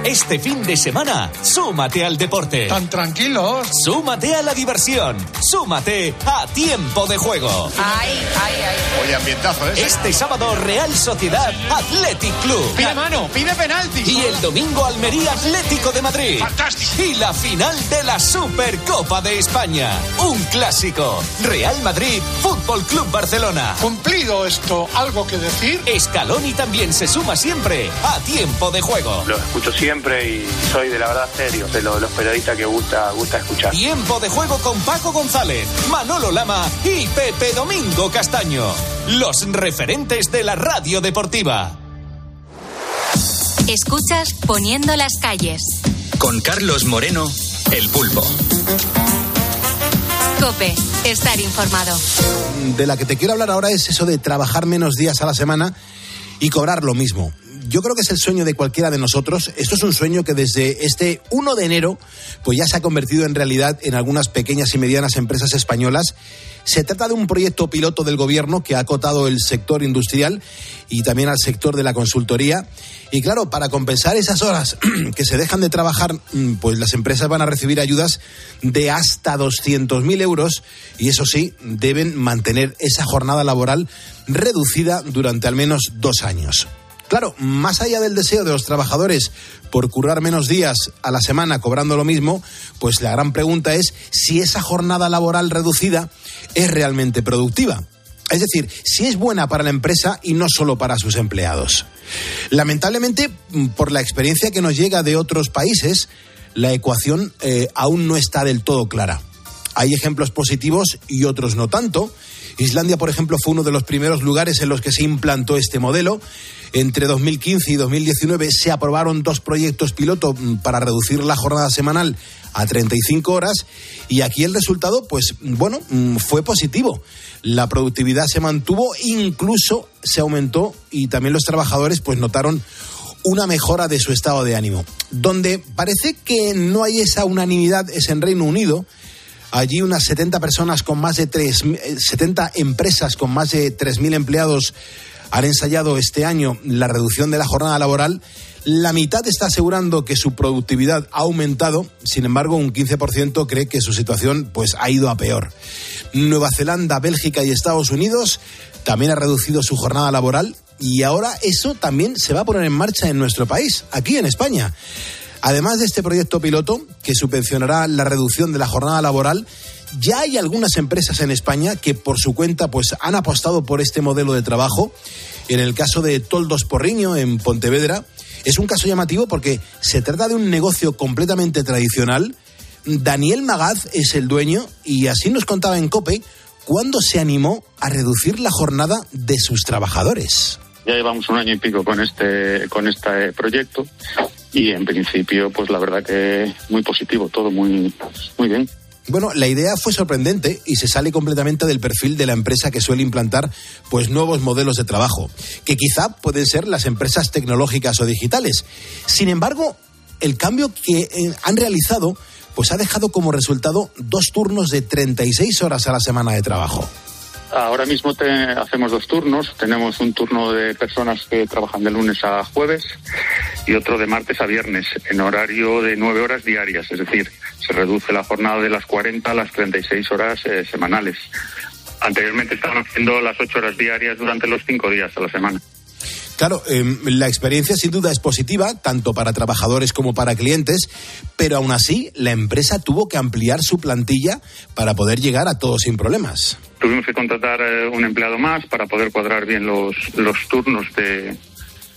Este fin de semana, súmate al deporte. Tan tranquilos. Súmate a la diversión. Súmate a tiempo de juego. Ay, ay, ay. Oye, ambientazo, ¿eh? Este sábado, Real Sociedad Athletic Club. Pide mano, pide penalti. Y el domingo, Almería Atlético de Madrid. Fantástico. Y la final de la Supercopa de España. Un clásico. Real Madrid, Fútbol Club Barcelona. Cumplido esto, ¿algo que decir? Escaloni también se suma siempre a tiempo de juego. Lo escucho siempre y soy de la verdad serio, de lo- los periodistas que gusta, gusta escuchar. Tiempo de juego con Paco González, Manolo Lama y Pepe Domingo Castaño. Los referentes de la radio deportiva. Escuchas Poniendo las calles. Con Carlos Moreno, El Pulpo. Cope, estar informado. De la que te quiero hablar ahora es eso de trabajar menos días a la semana y cobrar lo mismo. Yo creo que es el sueño de cualquiera de nosotros. Esto es un sueño que desde este 1 de enero pues ya se ha convertido en realidad en algunas pequeñas y medianas empresas españolas. Se trata de un proyecto piloto del gobierno que ha acotado el sector industrial y también al sector de la consultoría. Y claro, para compensar esas horas (clears throat) que se dejan de trabajar, mm, pues las empresas van a recibir ayudas de hasta 200.000 euros y eso sí, deben mantener esa jornada laboral reducida durante al menos dos años. Claro, más allá del deseo de los trabajadores por currar menos días a la semana cobrando lo mismo, pues la gran pregunta es si esa jornada laboral reducida es realmente productiva. Es decir, si es buena para la empresa y no solo para sus empleados. Lamentablemente, mm, por la experiencia que nos llega de otros países, la ecuación eh, aún no está del todo clara. Hay ejemplos positivos y otros no tanto. Islandia, por ejemplo, fue uno de los primeros lugares en los que se implantó este modelo. Entre 2015 y 2019 se aprobaron dos proyectos piloto mm, para reducir la jornada semanal a 35 horas y aquí el resultado, pues bueno, mm, fue positivo. La productividad se mantuvo, incluso se aumentó y también los trabajadores pues notaron una mejora de su estado de ánimo. Donde parece que no hay esa unanimidad es en Reino Unido. Allí unas 70 personas con más de 3, 70 empresas con más de 3.000 empleados han ensayado este año la reducción de la jornada laboral. La mitad está asegurando que su productividad ha aumentado, sin embargo, un 15% cree que su situación pues, ha ido a peor. Nueva Zelanda, Bélgica y Estados Unidos también ha reducido su jornada laboral y ahora eso también se va a poner en marcha en nuestro país, aquí en España. Además de este proyecto piloto que subvencionará la reducción de la jornada laboral, ya hay algunas empresas en España que por su cuenta pues han apostado por este modelo de trabajo. En el caso de Toldos Porriño en Pontevedra es un caso llamativo porque se trata de un negocio completamente tradicional. Daniel Magaz es el dueño y así nos contaba en Cope cuándo se animó a reducir la jornada de sus trabajadores. Ya llevamos un año y pico con este con este proyecto y en principio pues la verdad que muy positivo, todo muy muy bien. Bueno, la idea fue sorprendente y se sale completamente del perfil de la empresa que suele implantar pues nuevos modelos de trabajo, que quizá pueden ser las empresas tecnológicas o digitales. Sin embargo, el cambio que eh, han realizado pues ha dejado como resultado dos turnos de 36 horas a la semana de trabajo. Ahora mismo te- hacemos dos turnos. Tenemos un turno de personas que trabajan de lunes a jueves y otro de martes a viernes en horario de nueve horas diarias. Es decir, se reduce la jornada de las 40 a las 36 horas eh, semanales. Anteriormente estaban haciendo las ocho horas diarias durante los cinco días a la semana. Claro, eh, la experiencia sin duda es positiva, tanto para trabajadores como para clientes, pero aún así la empresa tuvo que ampliar su plantilla para poder llegar a todos sin problemas. Tuvimos que contratar eh, un empleado más para poder cuadrar bien los, los turnos de,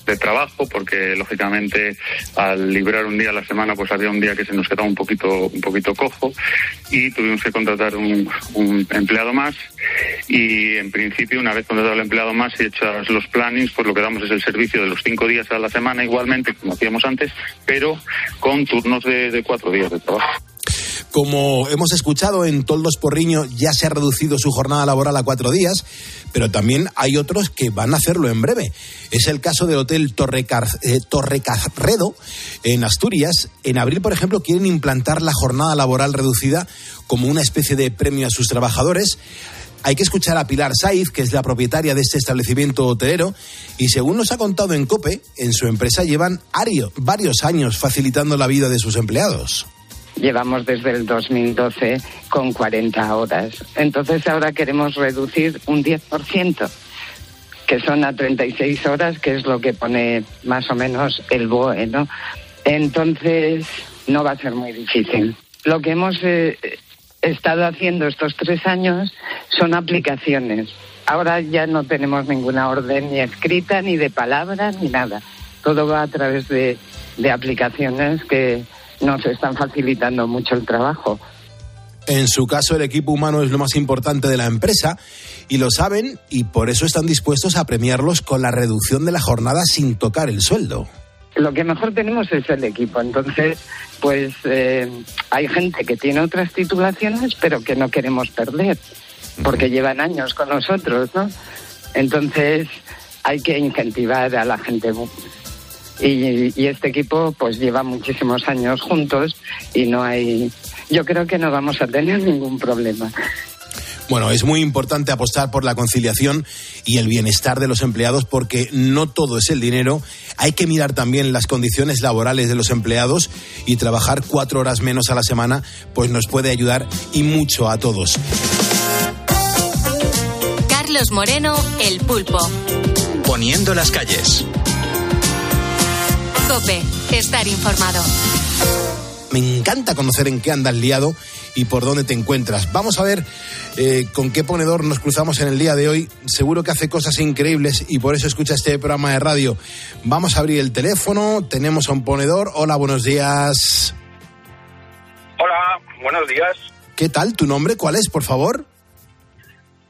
de trabajo, porque lógicamente al librar un día a la semana, pues había un día que se nos quedaba un poquito, un poquito cojo y tuvimos que contratar un, empleado más. Y en principio, una vez contratado el empleado más y hechas los plannings, pues lo que damos es el servicio de los cinco días a la semana igualmente, como hacíamos antes, pero con turnos de cuatro días de trabajo. Como hemos escuchado, en Toldos Porriño ya se ha reducido su jornada laboral a cuatro días, pero también hay otros que van a hacerlo en breve. Es el caso del Hotel eh, Torrecarredo en Asturias. En abril, por ejemplo, quieren implantar la jornada laboral reducida como una especie de premio a sus trabajadores. Hay que escuchar a Pilar Saiz, que es la propietaria de este establecimiento hotelero, y según nos ha contado en COPE, en su empresa llevan ario- varios años facilitando la vida de sus empleados. Llevamos desde el 2012 con 40 horas. Entonces ahora queremos reducir un 10%, que son a 36 horas, que es lo que pone más o menos el BOE. Entonces no va a ser muy difícil. Lo que hemos eh, estado haciendo estos tres años son aplicaciones. Ahora ya no tenemos ninguna orden ni escrita, ni de palabra, ni nada. Todo va a través de aplicaciones que nos están facilitando mucho el trabajo. En su caso, el equipo humano es lo más importante de la empresa y lo saben y por eso están dispuestos a premiarlos con la reducción de la jornada sin tocar el sueldo. lo que mejor tenemos es el equipo. Entonces, pues eh, hay gente que tiene otras titulaciones, pero que no queremos perder, porque llevan años con nosotros, ¿no? Entonces, hay que incentivar a la gente. Y, y este equipo, pues lleva muchísimos años juntos y no hay. Yo creo que no vamos a tener ningún problema. Bueno, es muy importante apostar por la conciliación y el bienestar de los empleados porque no todo es el dinero. Hay que mirar también las condiciones laborales de los empleados y trabajar cuatro horas menos a la semana, pues nos puede ayudar y mucho a todos. Carlos Moreno, El Pulpo. Poniendo las calles. Cope, estar informado. Me encanta conocer en qué andas liado y por dónde te encuentras. Vamos a ver eh, con qué ponedor nos cruzamos en el día de hoy. Seguro que hace cosas increíbles y por eso escucha este programa de radio. Vamos a abrir el teléfono. Tenemos a un ponedor. Hola, buenos días. Hola, buenos días. ¿Qué tal? ¿Tu nombre cuál es, por favor?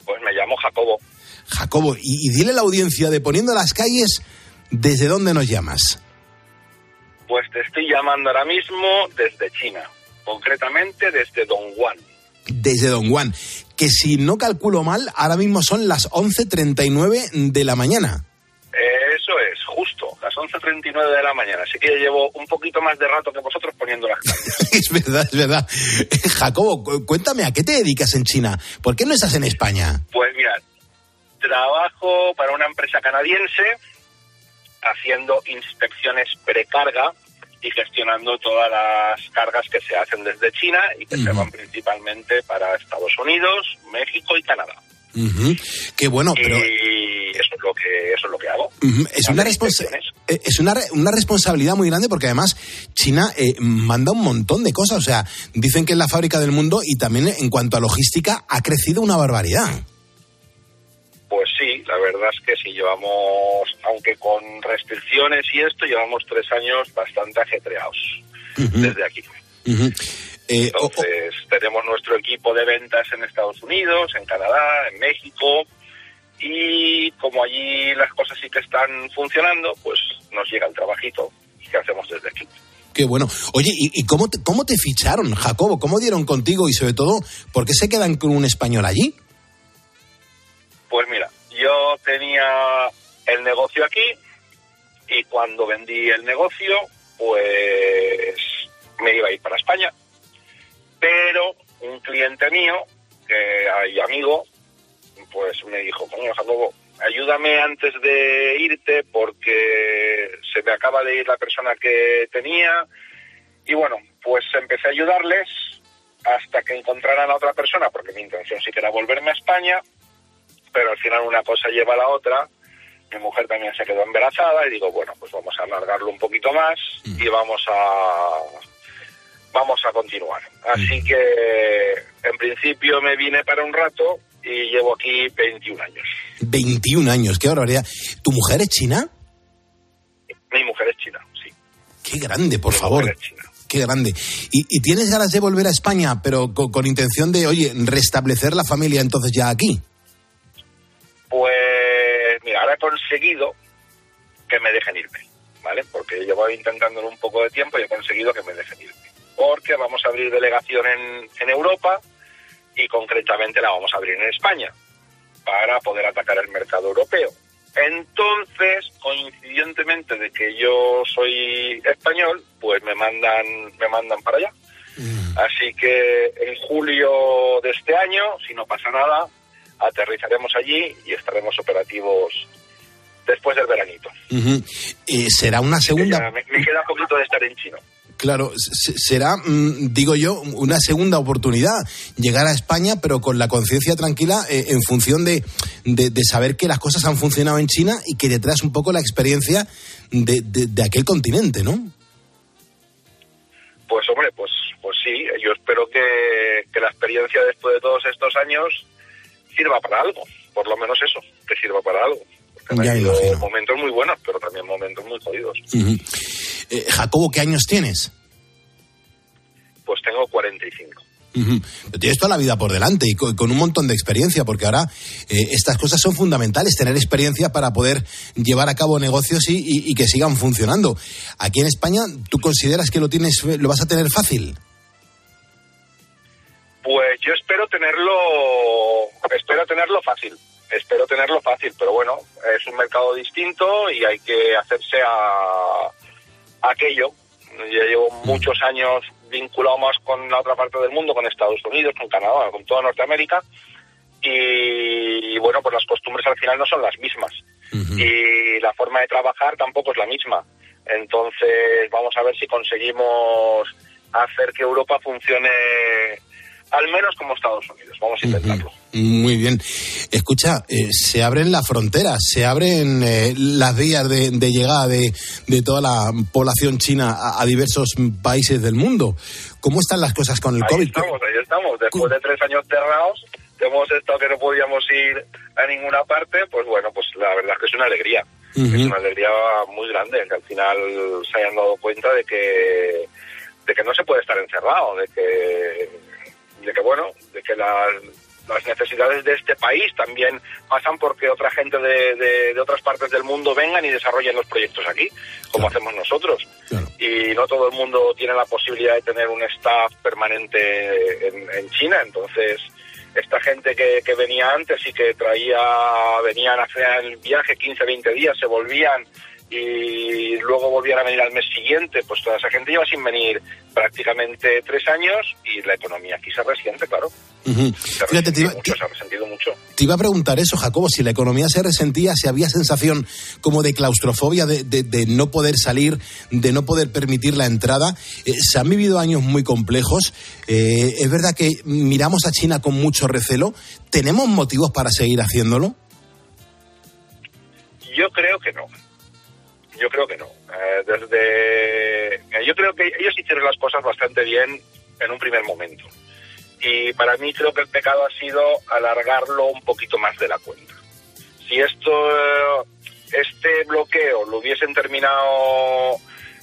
Pues me llamo Jacobo. Jacobo, y, y dile a la audiencia de Poniendo las calles, ¿desde dónde nos llamas? Pues te estoy llamando ahora mismo desde China, concretamente desde Dongguan. Desde Don Juan. Que si no calculo mal, ahora mismo son las 11.39 de la mañana. Eso es, justo, las 11.39 de la mañana. Así que llevo un poquito más de rato que vosotros poniendo las (laughs) calles. es verdad, es verdad. Jacobo, cu- cuéntame, ¿a qué te dedicas en China? ¿Por qué no estás en España? Pues mira, trabajo para una empresa canadiense haciendo inspecciones precarga y gestionando todas las cargas que se hacen desde China y que se van principalmente para Estados Unidos, México y Canadá. Ujú. Qué bueno, pero Y eso es lo que eso es lo que hago. ujú, es, una responsa- eh, es una, re- una responsabilidad muy grande porque además China eh, manda un montón de cosas. O sea, dicen que es la fábrica del mundo y también en cuanto a logística ha crecido una barbaridad. Pues sí, la verdad es que sí llevamos, aunque con restricciones y esto, llevamos tres años bastante ajetreados desde aquí. Eh, Entonces, tenemos nuestro equipo de ventas en Estados Unidos, en Canadá, en México, y como allí las cosas sí que están funcionando, pues nos llega el trabajito que hacemos desde aquí. Qué bueno. Oye, ¿y, y cómo, te, cómo te ficharon, Jacobo? ¿Cómo dieron contigo? Y sobre todo, ¿por qué se quedan con un español allí? Pues mira, yo tenía el negocio aquí y cuando vendí el negocio, pues me iba a ir para España. Pero un cliente mío, que hay amigo, pues me dijo, coño, Jacobo, ayúdame antes de irte porque se me acaba de ir la persona que tenía. Y bueno, pues empecé a ayudarles hasta que encontraran a otra persona, porque mi intención sí que era volverme a España, pero al final una cosa lleva a la otra. Mi mujer también se quedó embarazada y digo, bueno, pues vamos a alargarlo un poquito más y vamos a vamos a continuar. Así que en principio me vine para un rato y llevo aquí 21 años. 21 años, qué barbaridad. ¿Tu mujer es china? Mi mujer es china, sí. Qué grande, por favor. Qué grande. ¿Y, y tienes ganas de volver a España, pero con, con intención de, oye, restablecer la familia entonces ya aquí? Pues mira, ahora he conseguido que me dejen irme, ¿vale? Porque llevo intentándolo un poco de tiempo y he conseguido que me dejen irme. Porque vamos a abrir delegación en, en Europa y concretamente la vamos a abrir en España para poder atacar el mercado europeo. Entonces, coincidentemente de que yo soy español, pues me mandan, me mandan para allá. Así que en julio de este año, si no pasa nada, aterrizaremos allí y estaremos operativos después del veranito. Ujú. Eh, será una segunda, Ya me, me queda poquito de estar en chino. claro, se- será, mm, digo yo, una segunda oportunidad llegar a España, pero con la conciencia tranquila eh, en función de, de- de saber que las cosas han funcionado en China y que detrás un poco la experiencia de, de- de aquel continente, ¿no? Pues hombre, pues, pues sí, yo espero que, que la experiencia después de todos estos años sirva para algo, por lo menos eso, que sirva para algo. Porque Ya han habido imagino. momentos muy buenos, pero también momentos muy jodidos. Eh, Jacobo, ¿qué años tienes? Pues tengo 45. Ujú. Pero Tienes toda la vida por delante y co- con, un montón de experiencia, porque ahora eh, estas cosas son fundamentales, tener experiencia para poder llevar a cabo negocios y, y- y que sigan funcionando. Aquí en España, ¿tú consideras que lo tienes, lo vas a tener fácil? Pues yo espero tenerlo, espero tenerlo fácil, espero tenerlo fácil, pero bueno, es un mercado distinto y hay que hacerse a, a aquello. Ya llevo muchos años vinculado más con la otra parte del mundo, con Estados Unidos, con Canadá, con toda Norteamérica, y bueno, pues las costumbres al final no son las mismas y la forma de trabajar tampoco es la misma. Entonces vamos a ver si conseguimos hacer que Europa funcione al menos como Estados Unidos. Vamos a intentarlo. Muy bien. Escucha, eh, se abren las fronteras, se abren eh, las vías de, de llegada de, de toda la población china a, a diversos países del mundo. ¿Cómo están las cosas con el Ahí COVID? estamos, ahí estamos. Después de tres años cerrados, hemos estado que no podíamos ir a ninguna parte, pues bueno, pues la verdad es que es una alegría. Es una alegría muy grande, que al final se hayan dado cuenta de que de que no se puede estar encerrado, de que de que bueno, de que las, las necesidades de este país también pasan porque otra gente de, de- de otras partes del mundo vengan y desarrollen los proyectos aquí, como hacemos nosotros. Y no todo el mundo tiene la posibilidad de tener un staff permanente en, en China, entonces esta gente que, que venía antes y que traía, venían a hacer el viaje 15, 20 días, se volvían y luego volvían a venir al mes siguiente, pues toda esa gente lleva sin venir prácticamente tres años y la economía aquí se resiente, claro. Se Fíjate, te iba, mucho, se ha resentido mucho. te iba a preguntar eso, Jacobo, si la economía se resentía, si había sensación como de claustrofobia, de, de- de no poder salir, de no poder permitir la entrada. Eh, se han vivido años muy complejos. Eh, es verdad que miramos a China con mucho recelo. ¿Tenemos motivos para seguir haciéndolo? Yo creo que no. Yo creo que no. Eh, desde, eh, yo creo que ellos hicieron las cosas bastante bien en un primer momento. Y para mí creo que el pecado ha sido alargarlo un poquito más de la cuenta. Si esto, eh, este bloqueo lo hubiesen terminado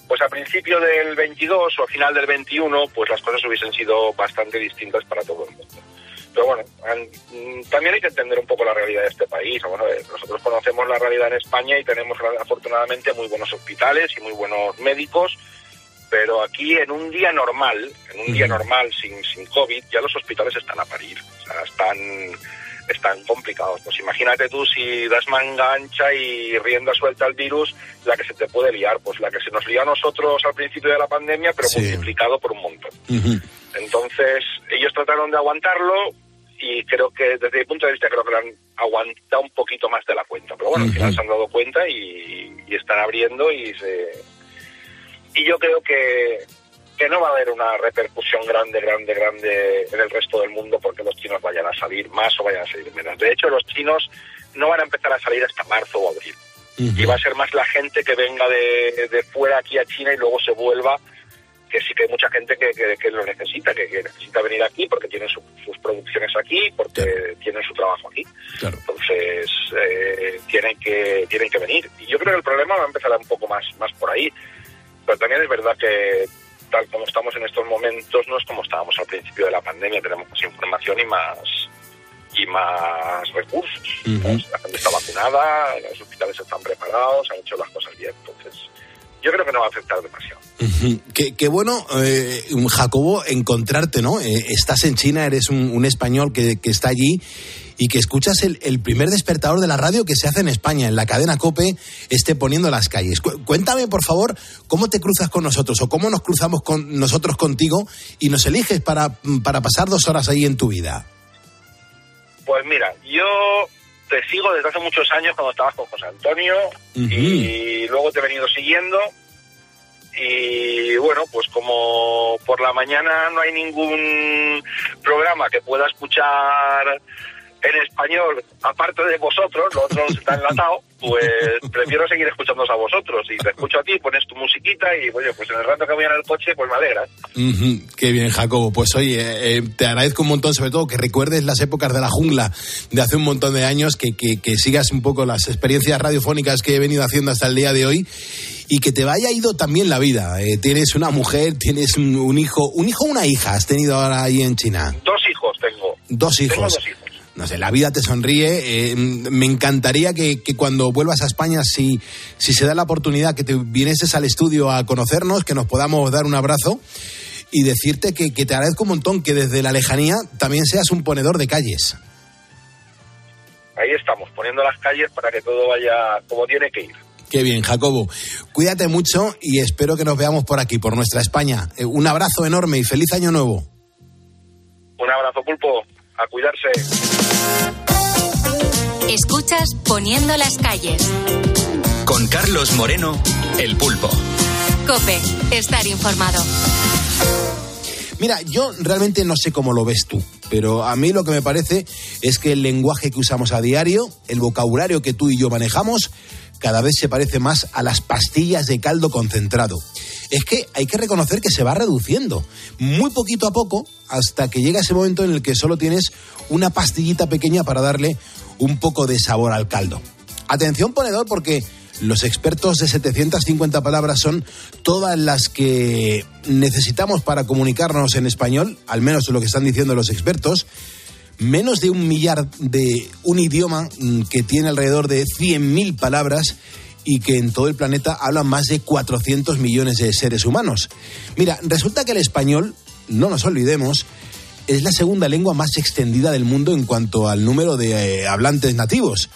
pues a principio del 22 o a final del 21, pues las cosas hubiesen sido bastante distintas para todo el mundo. Pero bueno, también hay que entender un poco la realidad de este país. Vamos a ver, nosotros conocemos la realidad en España y tenemos afortunadamente muy buenos hospitales y muy buenos médicos, pero aquí en un día normal, en un día normal sin, sin COVID, ya los hospitales están a parir. O sea, están, están complicados. Pues imagínate tú si das manga ancha y rienda suelta al virus, la que se te puede liar, pues la que se nos lió a nosotros al principio de la pandemia, pero Sí. multiplicado por un montón. Entonces, ellos trataron de aguantarlo y creo que desde mi punto de vista creo que lo han aguantado un poquito más de la cuenta. Pero bueno, al final se han dado cuenta y, y están abriendo y se... Y yo creo que, que no va a haber una repercusión grande, grande, grande en el resto del mundo porque los chinos vayan a salir más o vayan a salir menos. De hecho, los chinos no van a empezar a salir hasta marzo o abril. Y va a ser más la gente que venga de, de fuera aquí a China y luego se vuelva que sí que hay mucha gente que, que- que lo necesita, que, que necesita venir aquí porque tienen su- sus producciones aquí, porque tienen su trabajo aquí. Entonces, eh, tienen que tienen que venir. Y yo creo que el problema va a empezar un poco más, más por ahí. Pero también es verdad que tal como estamos en estos momentos no es como estábamos al principio de la pandemia, tenemos más información y más y más recursos. La gente está vacunada, los hospitales están preparados, han hecho las cosas bien. Entonces, yo creo que no va a afectar demasiado. Qué, qué bueno, eh, Jacobo, encontrarte, ¿no? Eh, estás en China, eres un, un español que, que está allí y que escuchas el, el primer despertador de la radio que se hace en España, en la cadena COPE, esté poniendo las calles. Cu- cuéntame, por favor, cómo te cruzas con nosotros o cómo nos cruzamos con nosotros contigo y nos eliges para, para pasar dos horas ahí en tu vida. Pues mira, yo te sigo desde hace muchos años cuando estabas con José Antonio y luego te he venido siguiendo. Y bueno, pues como por la mañana no hay ningún programa que pueda escuchar en español, aparte de vosotros, lo otro (laughs) está enlatado, pues prefiero seguir escuchándoos a vosotros. Y te escucho a ti, pones tu musiquita y, oye, pues en el rato que voy en el coche, pues me alegras. Ujú, Qué bien, Jacobo. Pues oye, eh, te agradezco un montón, sobre todo que recuerdes las épocas de la jungla de hace un montón de años, que, que- que sigas un poco las experiencias radiofónicas que he venido haciendo hasta el día de hoy y que te vaya ido también la vida. Eh, tienes una mujer, tienes un, un hijo, un hijo o una hija has tenido ahora ahí en China. Dos hijos tengo. Dos Tengo hijos. dos hijos. No sé, la vida te sonríe. eh, me encantaría que, que cuando vuelvas a España, si, si se da la oportunidad, que te vinieses al estudio a conocernos, que nos podamos dar un abrazo y decirte que, que te agradezco un montón que desde la lejanía también seas un ponedor de calles. Ahí estamos, poniendo las calles para que todo vaya como tiene que ir. Qué bien, Jacobo. Cuídate mucho y espero que nos veamos por aquí, por nuestra España. Eh, un abrazo enorme y feliz año nuevo. Un abrazo, pulpo. A cuidarse. Escuchas Poniendo las calles. Con Carlos Moreno, el pulpo. Cope, estar informado. Mira, yo realmente no sé cómo lo ves tú, pero a mí lo que me parece es que el lenguaje que usamos a diario, el vocabulario que tú y yo manejamos, cada vez se parece más a las pastillas de caldo concentrado. Es que hay que reconocer que se va reduciendo, muy poquito a poco, hasta que llega ese momento en el que solo tienes una pastillita pequeña para darle un poco de sabor al caldo. Atención ponedor porque los expertos de 750 palabras son todas las que necesitamos para comunicarnos en español, al menos lo que están diciendo los expertos. Menos de un millar de un idioma mm, que tiene alrededor de 100.000 palabras y que en todo el planeta hablan más de 400 millones de seres humanos. Mira, resulta que el español, no nos olvidemos, es la segunda lengua más extendida del mundo en cuanto al número de eh, hablantes nativos.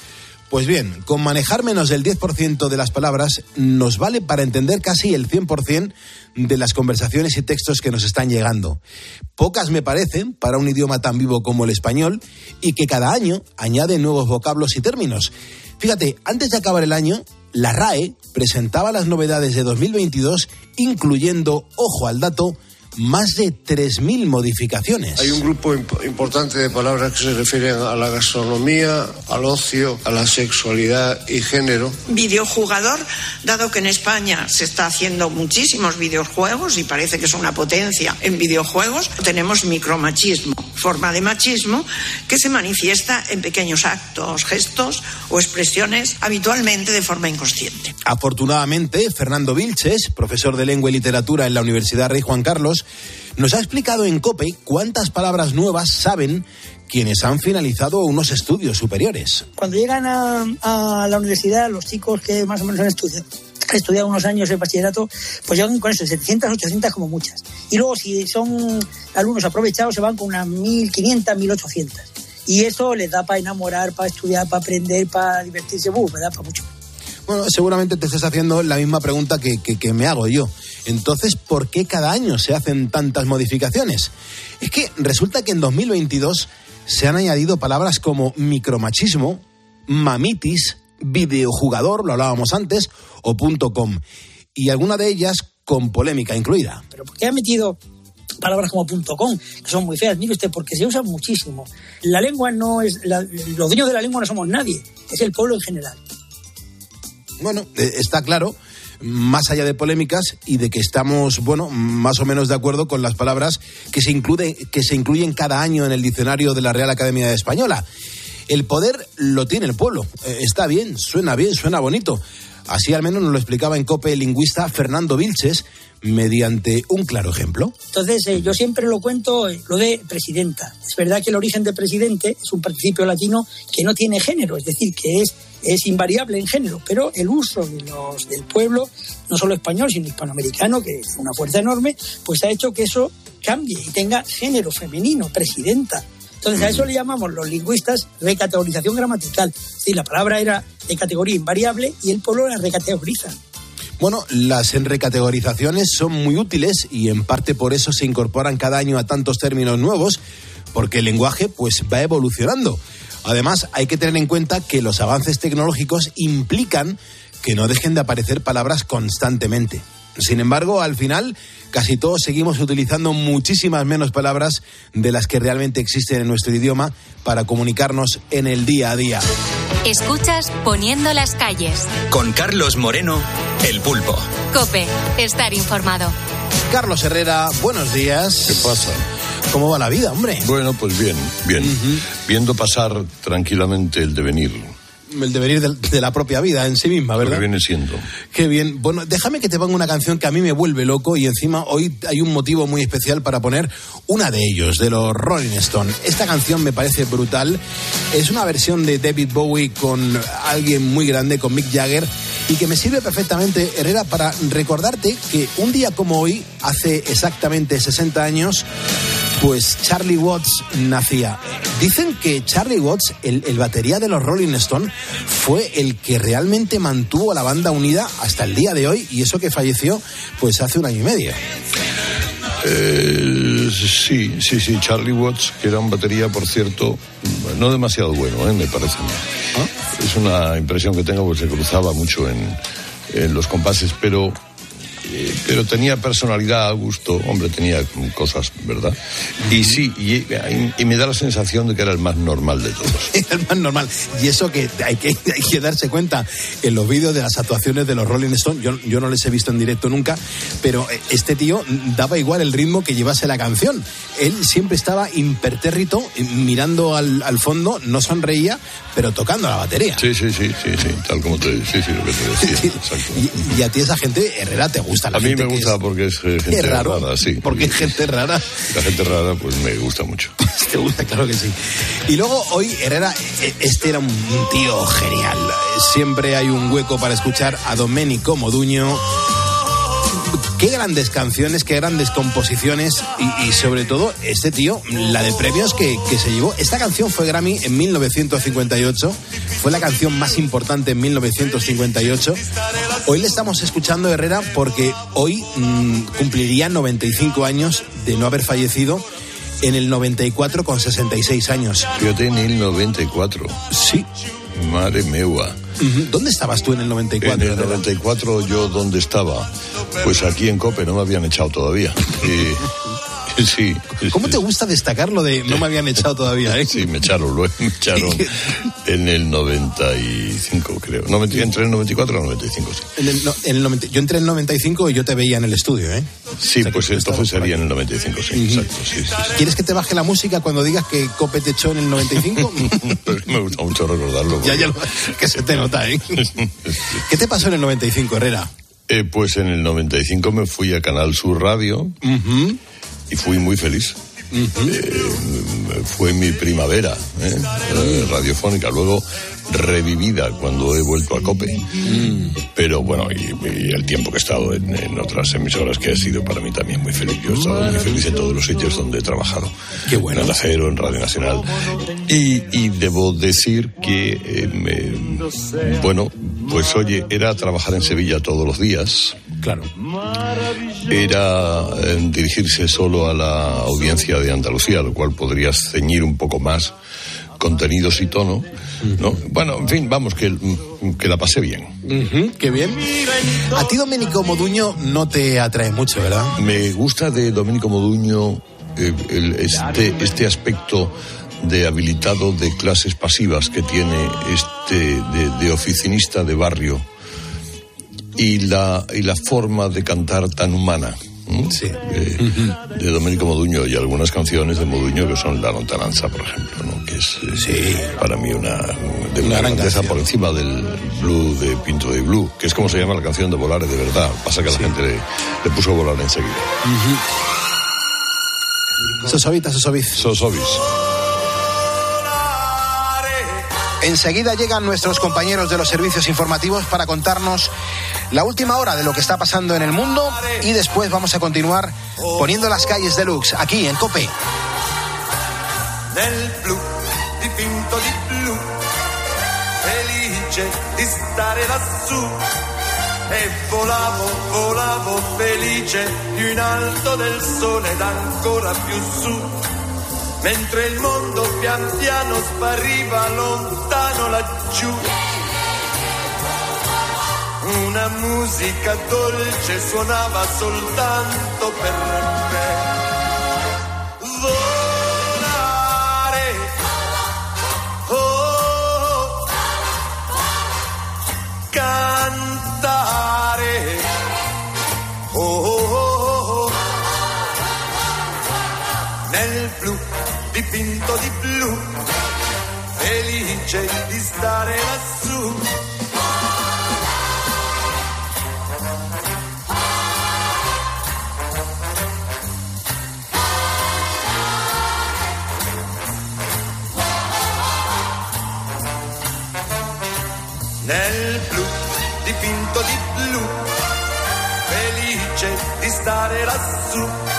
Pues bien, con manejar menos del 10% de las palabras nos vale para entender casi el 100% de las conversaciones y textos que nos están llegando. Pocas me parecen para un idioma tan vivo como el español y que cada año añade nuevos vocablos y términos. Fíjate, antes de acabar el año, la RAE presentaba las novedades de 2022, incluyendo, ojo al dato, más de 3.000 modificaciones. Hay un grupo imp- importante de palabras que se refieren a la gastronomía, al ocio, a la sexualidad y género. videojugador, dado que en España se está haciendo muchísimos videojuegos y parece que es una potencia en videojuegos, tenemos micromachismo, forma de machismo que se manifiesta en pequeños actos, gestos o expresiones habitualmente de forma inconsciente. Afortunadamente, Fernando Vilches, profesor de lengua y literatura en la Universidad Rey Juan Carlos, nos ha explicado en COPE cuántas palabras nuevas saben quienes han finalizado unos estudios superiores. Cuando llegan a, a la universidad, los chicos que más o menos han estudiado, han estudiado unos años el bachillerato, pues llegan con eso, 700, 800 como muchas. Y luego, si son alumnos aprovechados, se van con unas 1.500, 1.800. Y eso les da para enamorar, para estudiar, para aprender, para divertirse, ¡buf! me da para mucho. Bueno, seguramente te estás haciendo la misma pregunta que, que- que me hago yo. Entonces, ¿por qué cada año se hacen tantas modificaciones? Es que resulta que en 2022 se han añadido palabras como micromachismo, mamitis, videojugador, lo hablábamos antes, o punto .com. Y alguna de ellas con polémica incluida. Pero ¿por qué han metido palabras como punto .com, que son muy feas? Mire usted, porque se usan muchísimo. La lengua no es... la- los dueños de la lengua no somos nadie, es el pueblo en general. Bueno, eh, está claro, más allá de polémicas y de que estamos, bueno, más o menos de acuerdo con las palabras que se, incluye, que se incluyen cada año en el diccionario de la Real Academia Española. El poder lo tiene el pueblo. Eh, está bien, suena bien, suena bonito. Así al menos nos lo explicaba en COPE el lingüista Fernando Vilches mediante un claro ejemplo. Entonces, eh, yo siempre lo cuento, eh, lo de presidenta. Es verdad que el origen de presidente es un participio latino que no tiene género, es decir, que es, es invariable en género, pero el uso de los, del pueblo, no solo español, sino hispanoamericano, que es una fuerza enorme, pues ha hecho que eso cambie y tenga género femenino, presidenta. Entonces, a eso le llamamos los lingüistas recategorización gramatical. Es decir, la palabra era de categoría invariable y el pueblo la recategoriza. Bueno, las recategorizaciones son muy útiles y en parte por eso se incorporan cada año a tantos términos nuevos, porque el lenguaje pues va evolucionando. Además, hay que tener en cuenta que los avances tecnológicos implican que no dejen de aparecer palabras constantemente. Sin embargo, al final, casi todos seguimos utilizando muchísimas menos palabras de las que realmente existen en nuestro idioma para comunicarnos en el día a día. Escuchas Poniendo las calles. Con Carlos Moreno, el pulpo. Cope, estar informado. Carlos Herrera, buenos días. ¿Qué pasa? ¿Cómo va la vida, hombre? Bueno, pues bien, bien. Viendo pasar tranquilamente el devenir el devenir de, de la propia vida en sí misma, Lo ¿verdad? que viene siendo. Qué bien. Bueno, déjame que te ponga una canción que a mí me vuelve loco y encima hoy hay un motivo muy especial para poner una de ellos, de los Rolling Stone. Esta canción me parece brutal. Es una versión de David Bowie con alguien muy grande, con Mick Jagger, y que me sirve perfectamente, Herrera, para recordarte que un día como hoy, hace exactamente 60 años, pues Charlie Watts nacía. Dicen que Charlie Watts, el, el batería de los Rolling Stone, fue el que realmente mantuvo a la banda unida hasta el día de hoy y eso que falleció pues hace un año y medio. Eh, sí, sí, sí, Charlie Watts, que era un batería, por cierto, no demasiado bueno, ¿eh? me parece. a mí. Es una impresión que tengo, pues se cruzaba mucho en, en los compases, pero, eh, pero tenía personalidad, gusto, hombre, tenía cosas, ¿verdad? Y sí, y, y me da la sensación de que era el más normal de todos. (laughs) el más normal. Y eso que hay, que hay que darse cuenta en los vídeos de las actuaciones de los Rolling Stones. Yo, yo no les he visto en directo nunca, pero eh, este tío daba igual el ritmo que llevase la canción. Él siempre estaba impertérrito, eh, mirando al, al fondo, no sonreía, pero tocando la batería. Sí, sí, sí, sí, sí, tal como te, sí, sí, lo que te decía. (laughs) Y, y a ti esa gente, Herrera, te gusta la A mí gente me que gusta es- porque es eh, gente es raro, rara, sí. porque es gente rara. La gente rara, pues me gusta mucho. (laughs) Te gusta, claro que sí. Y luego hoy Herrera, eh, este era un tío genial. Siempre hay un hueco para escuchar a Domenico Moduño. Qué grandes canciones, qué grandes composiciones y, y sobre todo este tío, la de premios que, que se llevó. Esta canción fue Grammy en 1958, fue la canción más importante en 1958. Hoy le estamos escuchando Herrera porque hoy mm, cumpliría 95 años de no haber fallecido en el 94 con 66 años. Fíjate, en el 94. Sí. Madre meua. ¿Dónde estabas tú en el 94? En el Herrera? 94 yo dónde estaba, pues aquí en Cope no me habían echado todavía. Y- sí. ¿Cómo te gusta destacar lo de no me habían echado todavía? ¿eh? (laughs) Sí, me echaron, luego me echaron (laughs) en el 95 creo. No, entre el 94 y el 95, sí. En el no- en el 90 yo entré en el 95 y yo te veía en el estudio, ¿eh? Sí, pues entonces sería en el 95, sí, exacto, sí, sí, sí. ¿Quieres que te baje la música cuando digas que Cope te echó en el 95? Pero (laughs) me gusta mucho recordarlo. ya, ya, lo- que se te nota, ¿eh? ¿Qué te pasó en el 95, Herrera? Eh, pues en el 95 me fui a Canal Sur Radio y fui muy feliz. Eh, fue mi primavera eh, eh, radiofónica, luego revivida cuando he vuelto a Cope. Pero bueno, y, y el tiempo que he estado en, en otras emisoras que ha sido para mí también muy feliz. Yo he estado muy feliz en todos los sitios donde he trabajado. Qué bueno. En Cero, en Radio Nacional. Y, y debo decir que, eh, me- bueno, pues oye, era trabajar en Sevilla todos los días. Claro. Era eh, dirigirse solo a la audiencia de Andalucía, lo cual podrías ceñir un poco más contenidos y tono. ¿no? Bueno, en fin, vamos, que, que la pasé bien. Ujú, qué bien. A ti, Domenico Moduño, no te atrae mucho, ¿verdad? Me gusta de Domenico Moduño eh, el- este, este aspecto de habilitado de clases pasivas que tiene este de, de oficinista de barrio y la, y la forma de cantar tan humana. ¿m? Eh, de Domenico Moduño y algunas canciones de Moduño que son La Lontananza, por ejemplo, ¿no? que es eh, para mí una, de una gran grandeza por encima del blue de Pinto de Blue, que es como se llama la canción de Volar de verdad. Pasa que la gente le, le puso volar enseguida. Sosovita, Sosoviz. Sosovis. Enseguida llegan nuestros compañeros de los servicios informativos para contarnos la última hora de lo que está pasando en el mundo y después vamos a continuar poniendo las calles deluxe aquí en Cope. nel blu dipinto di blu, felice di stare lassù. E volavo, volavo felice alto del sole ed ancora più su. Mentre il mondo pian piano spariva lontano laggiù. Una musica dolce suonava soltanto per me. Dipinto di blu, felice di stare lassù. Nel blu, dipinto di blu, felice di stare lassù.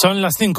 Son las 5.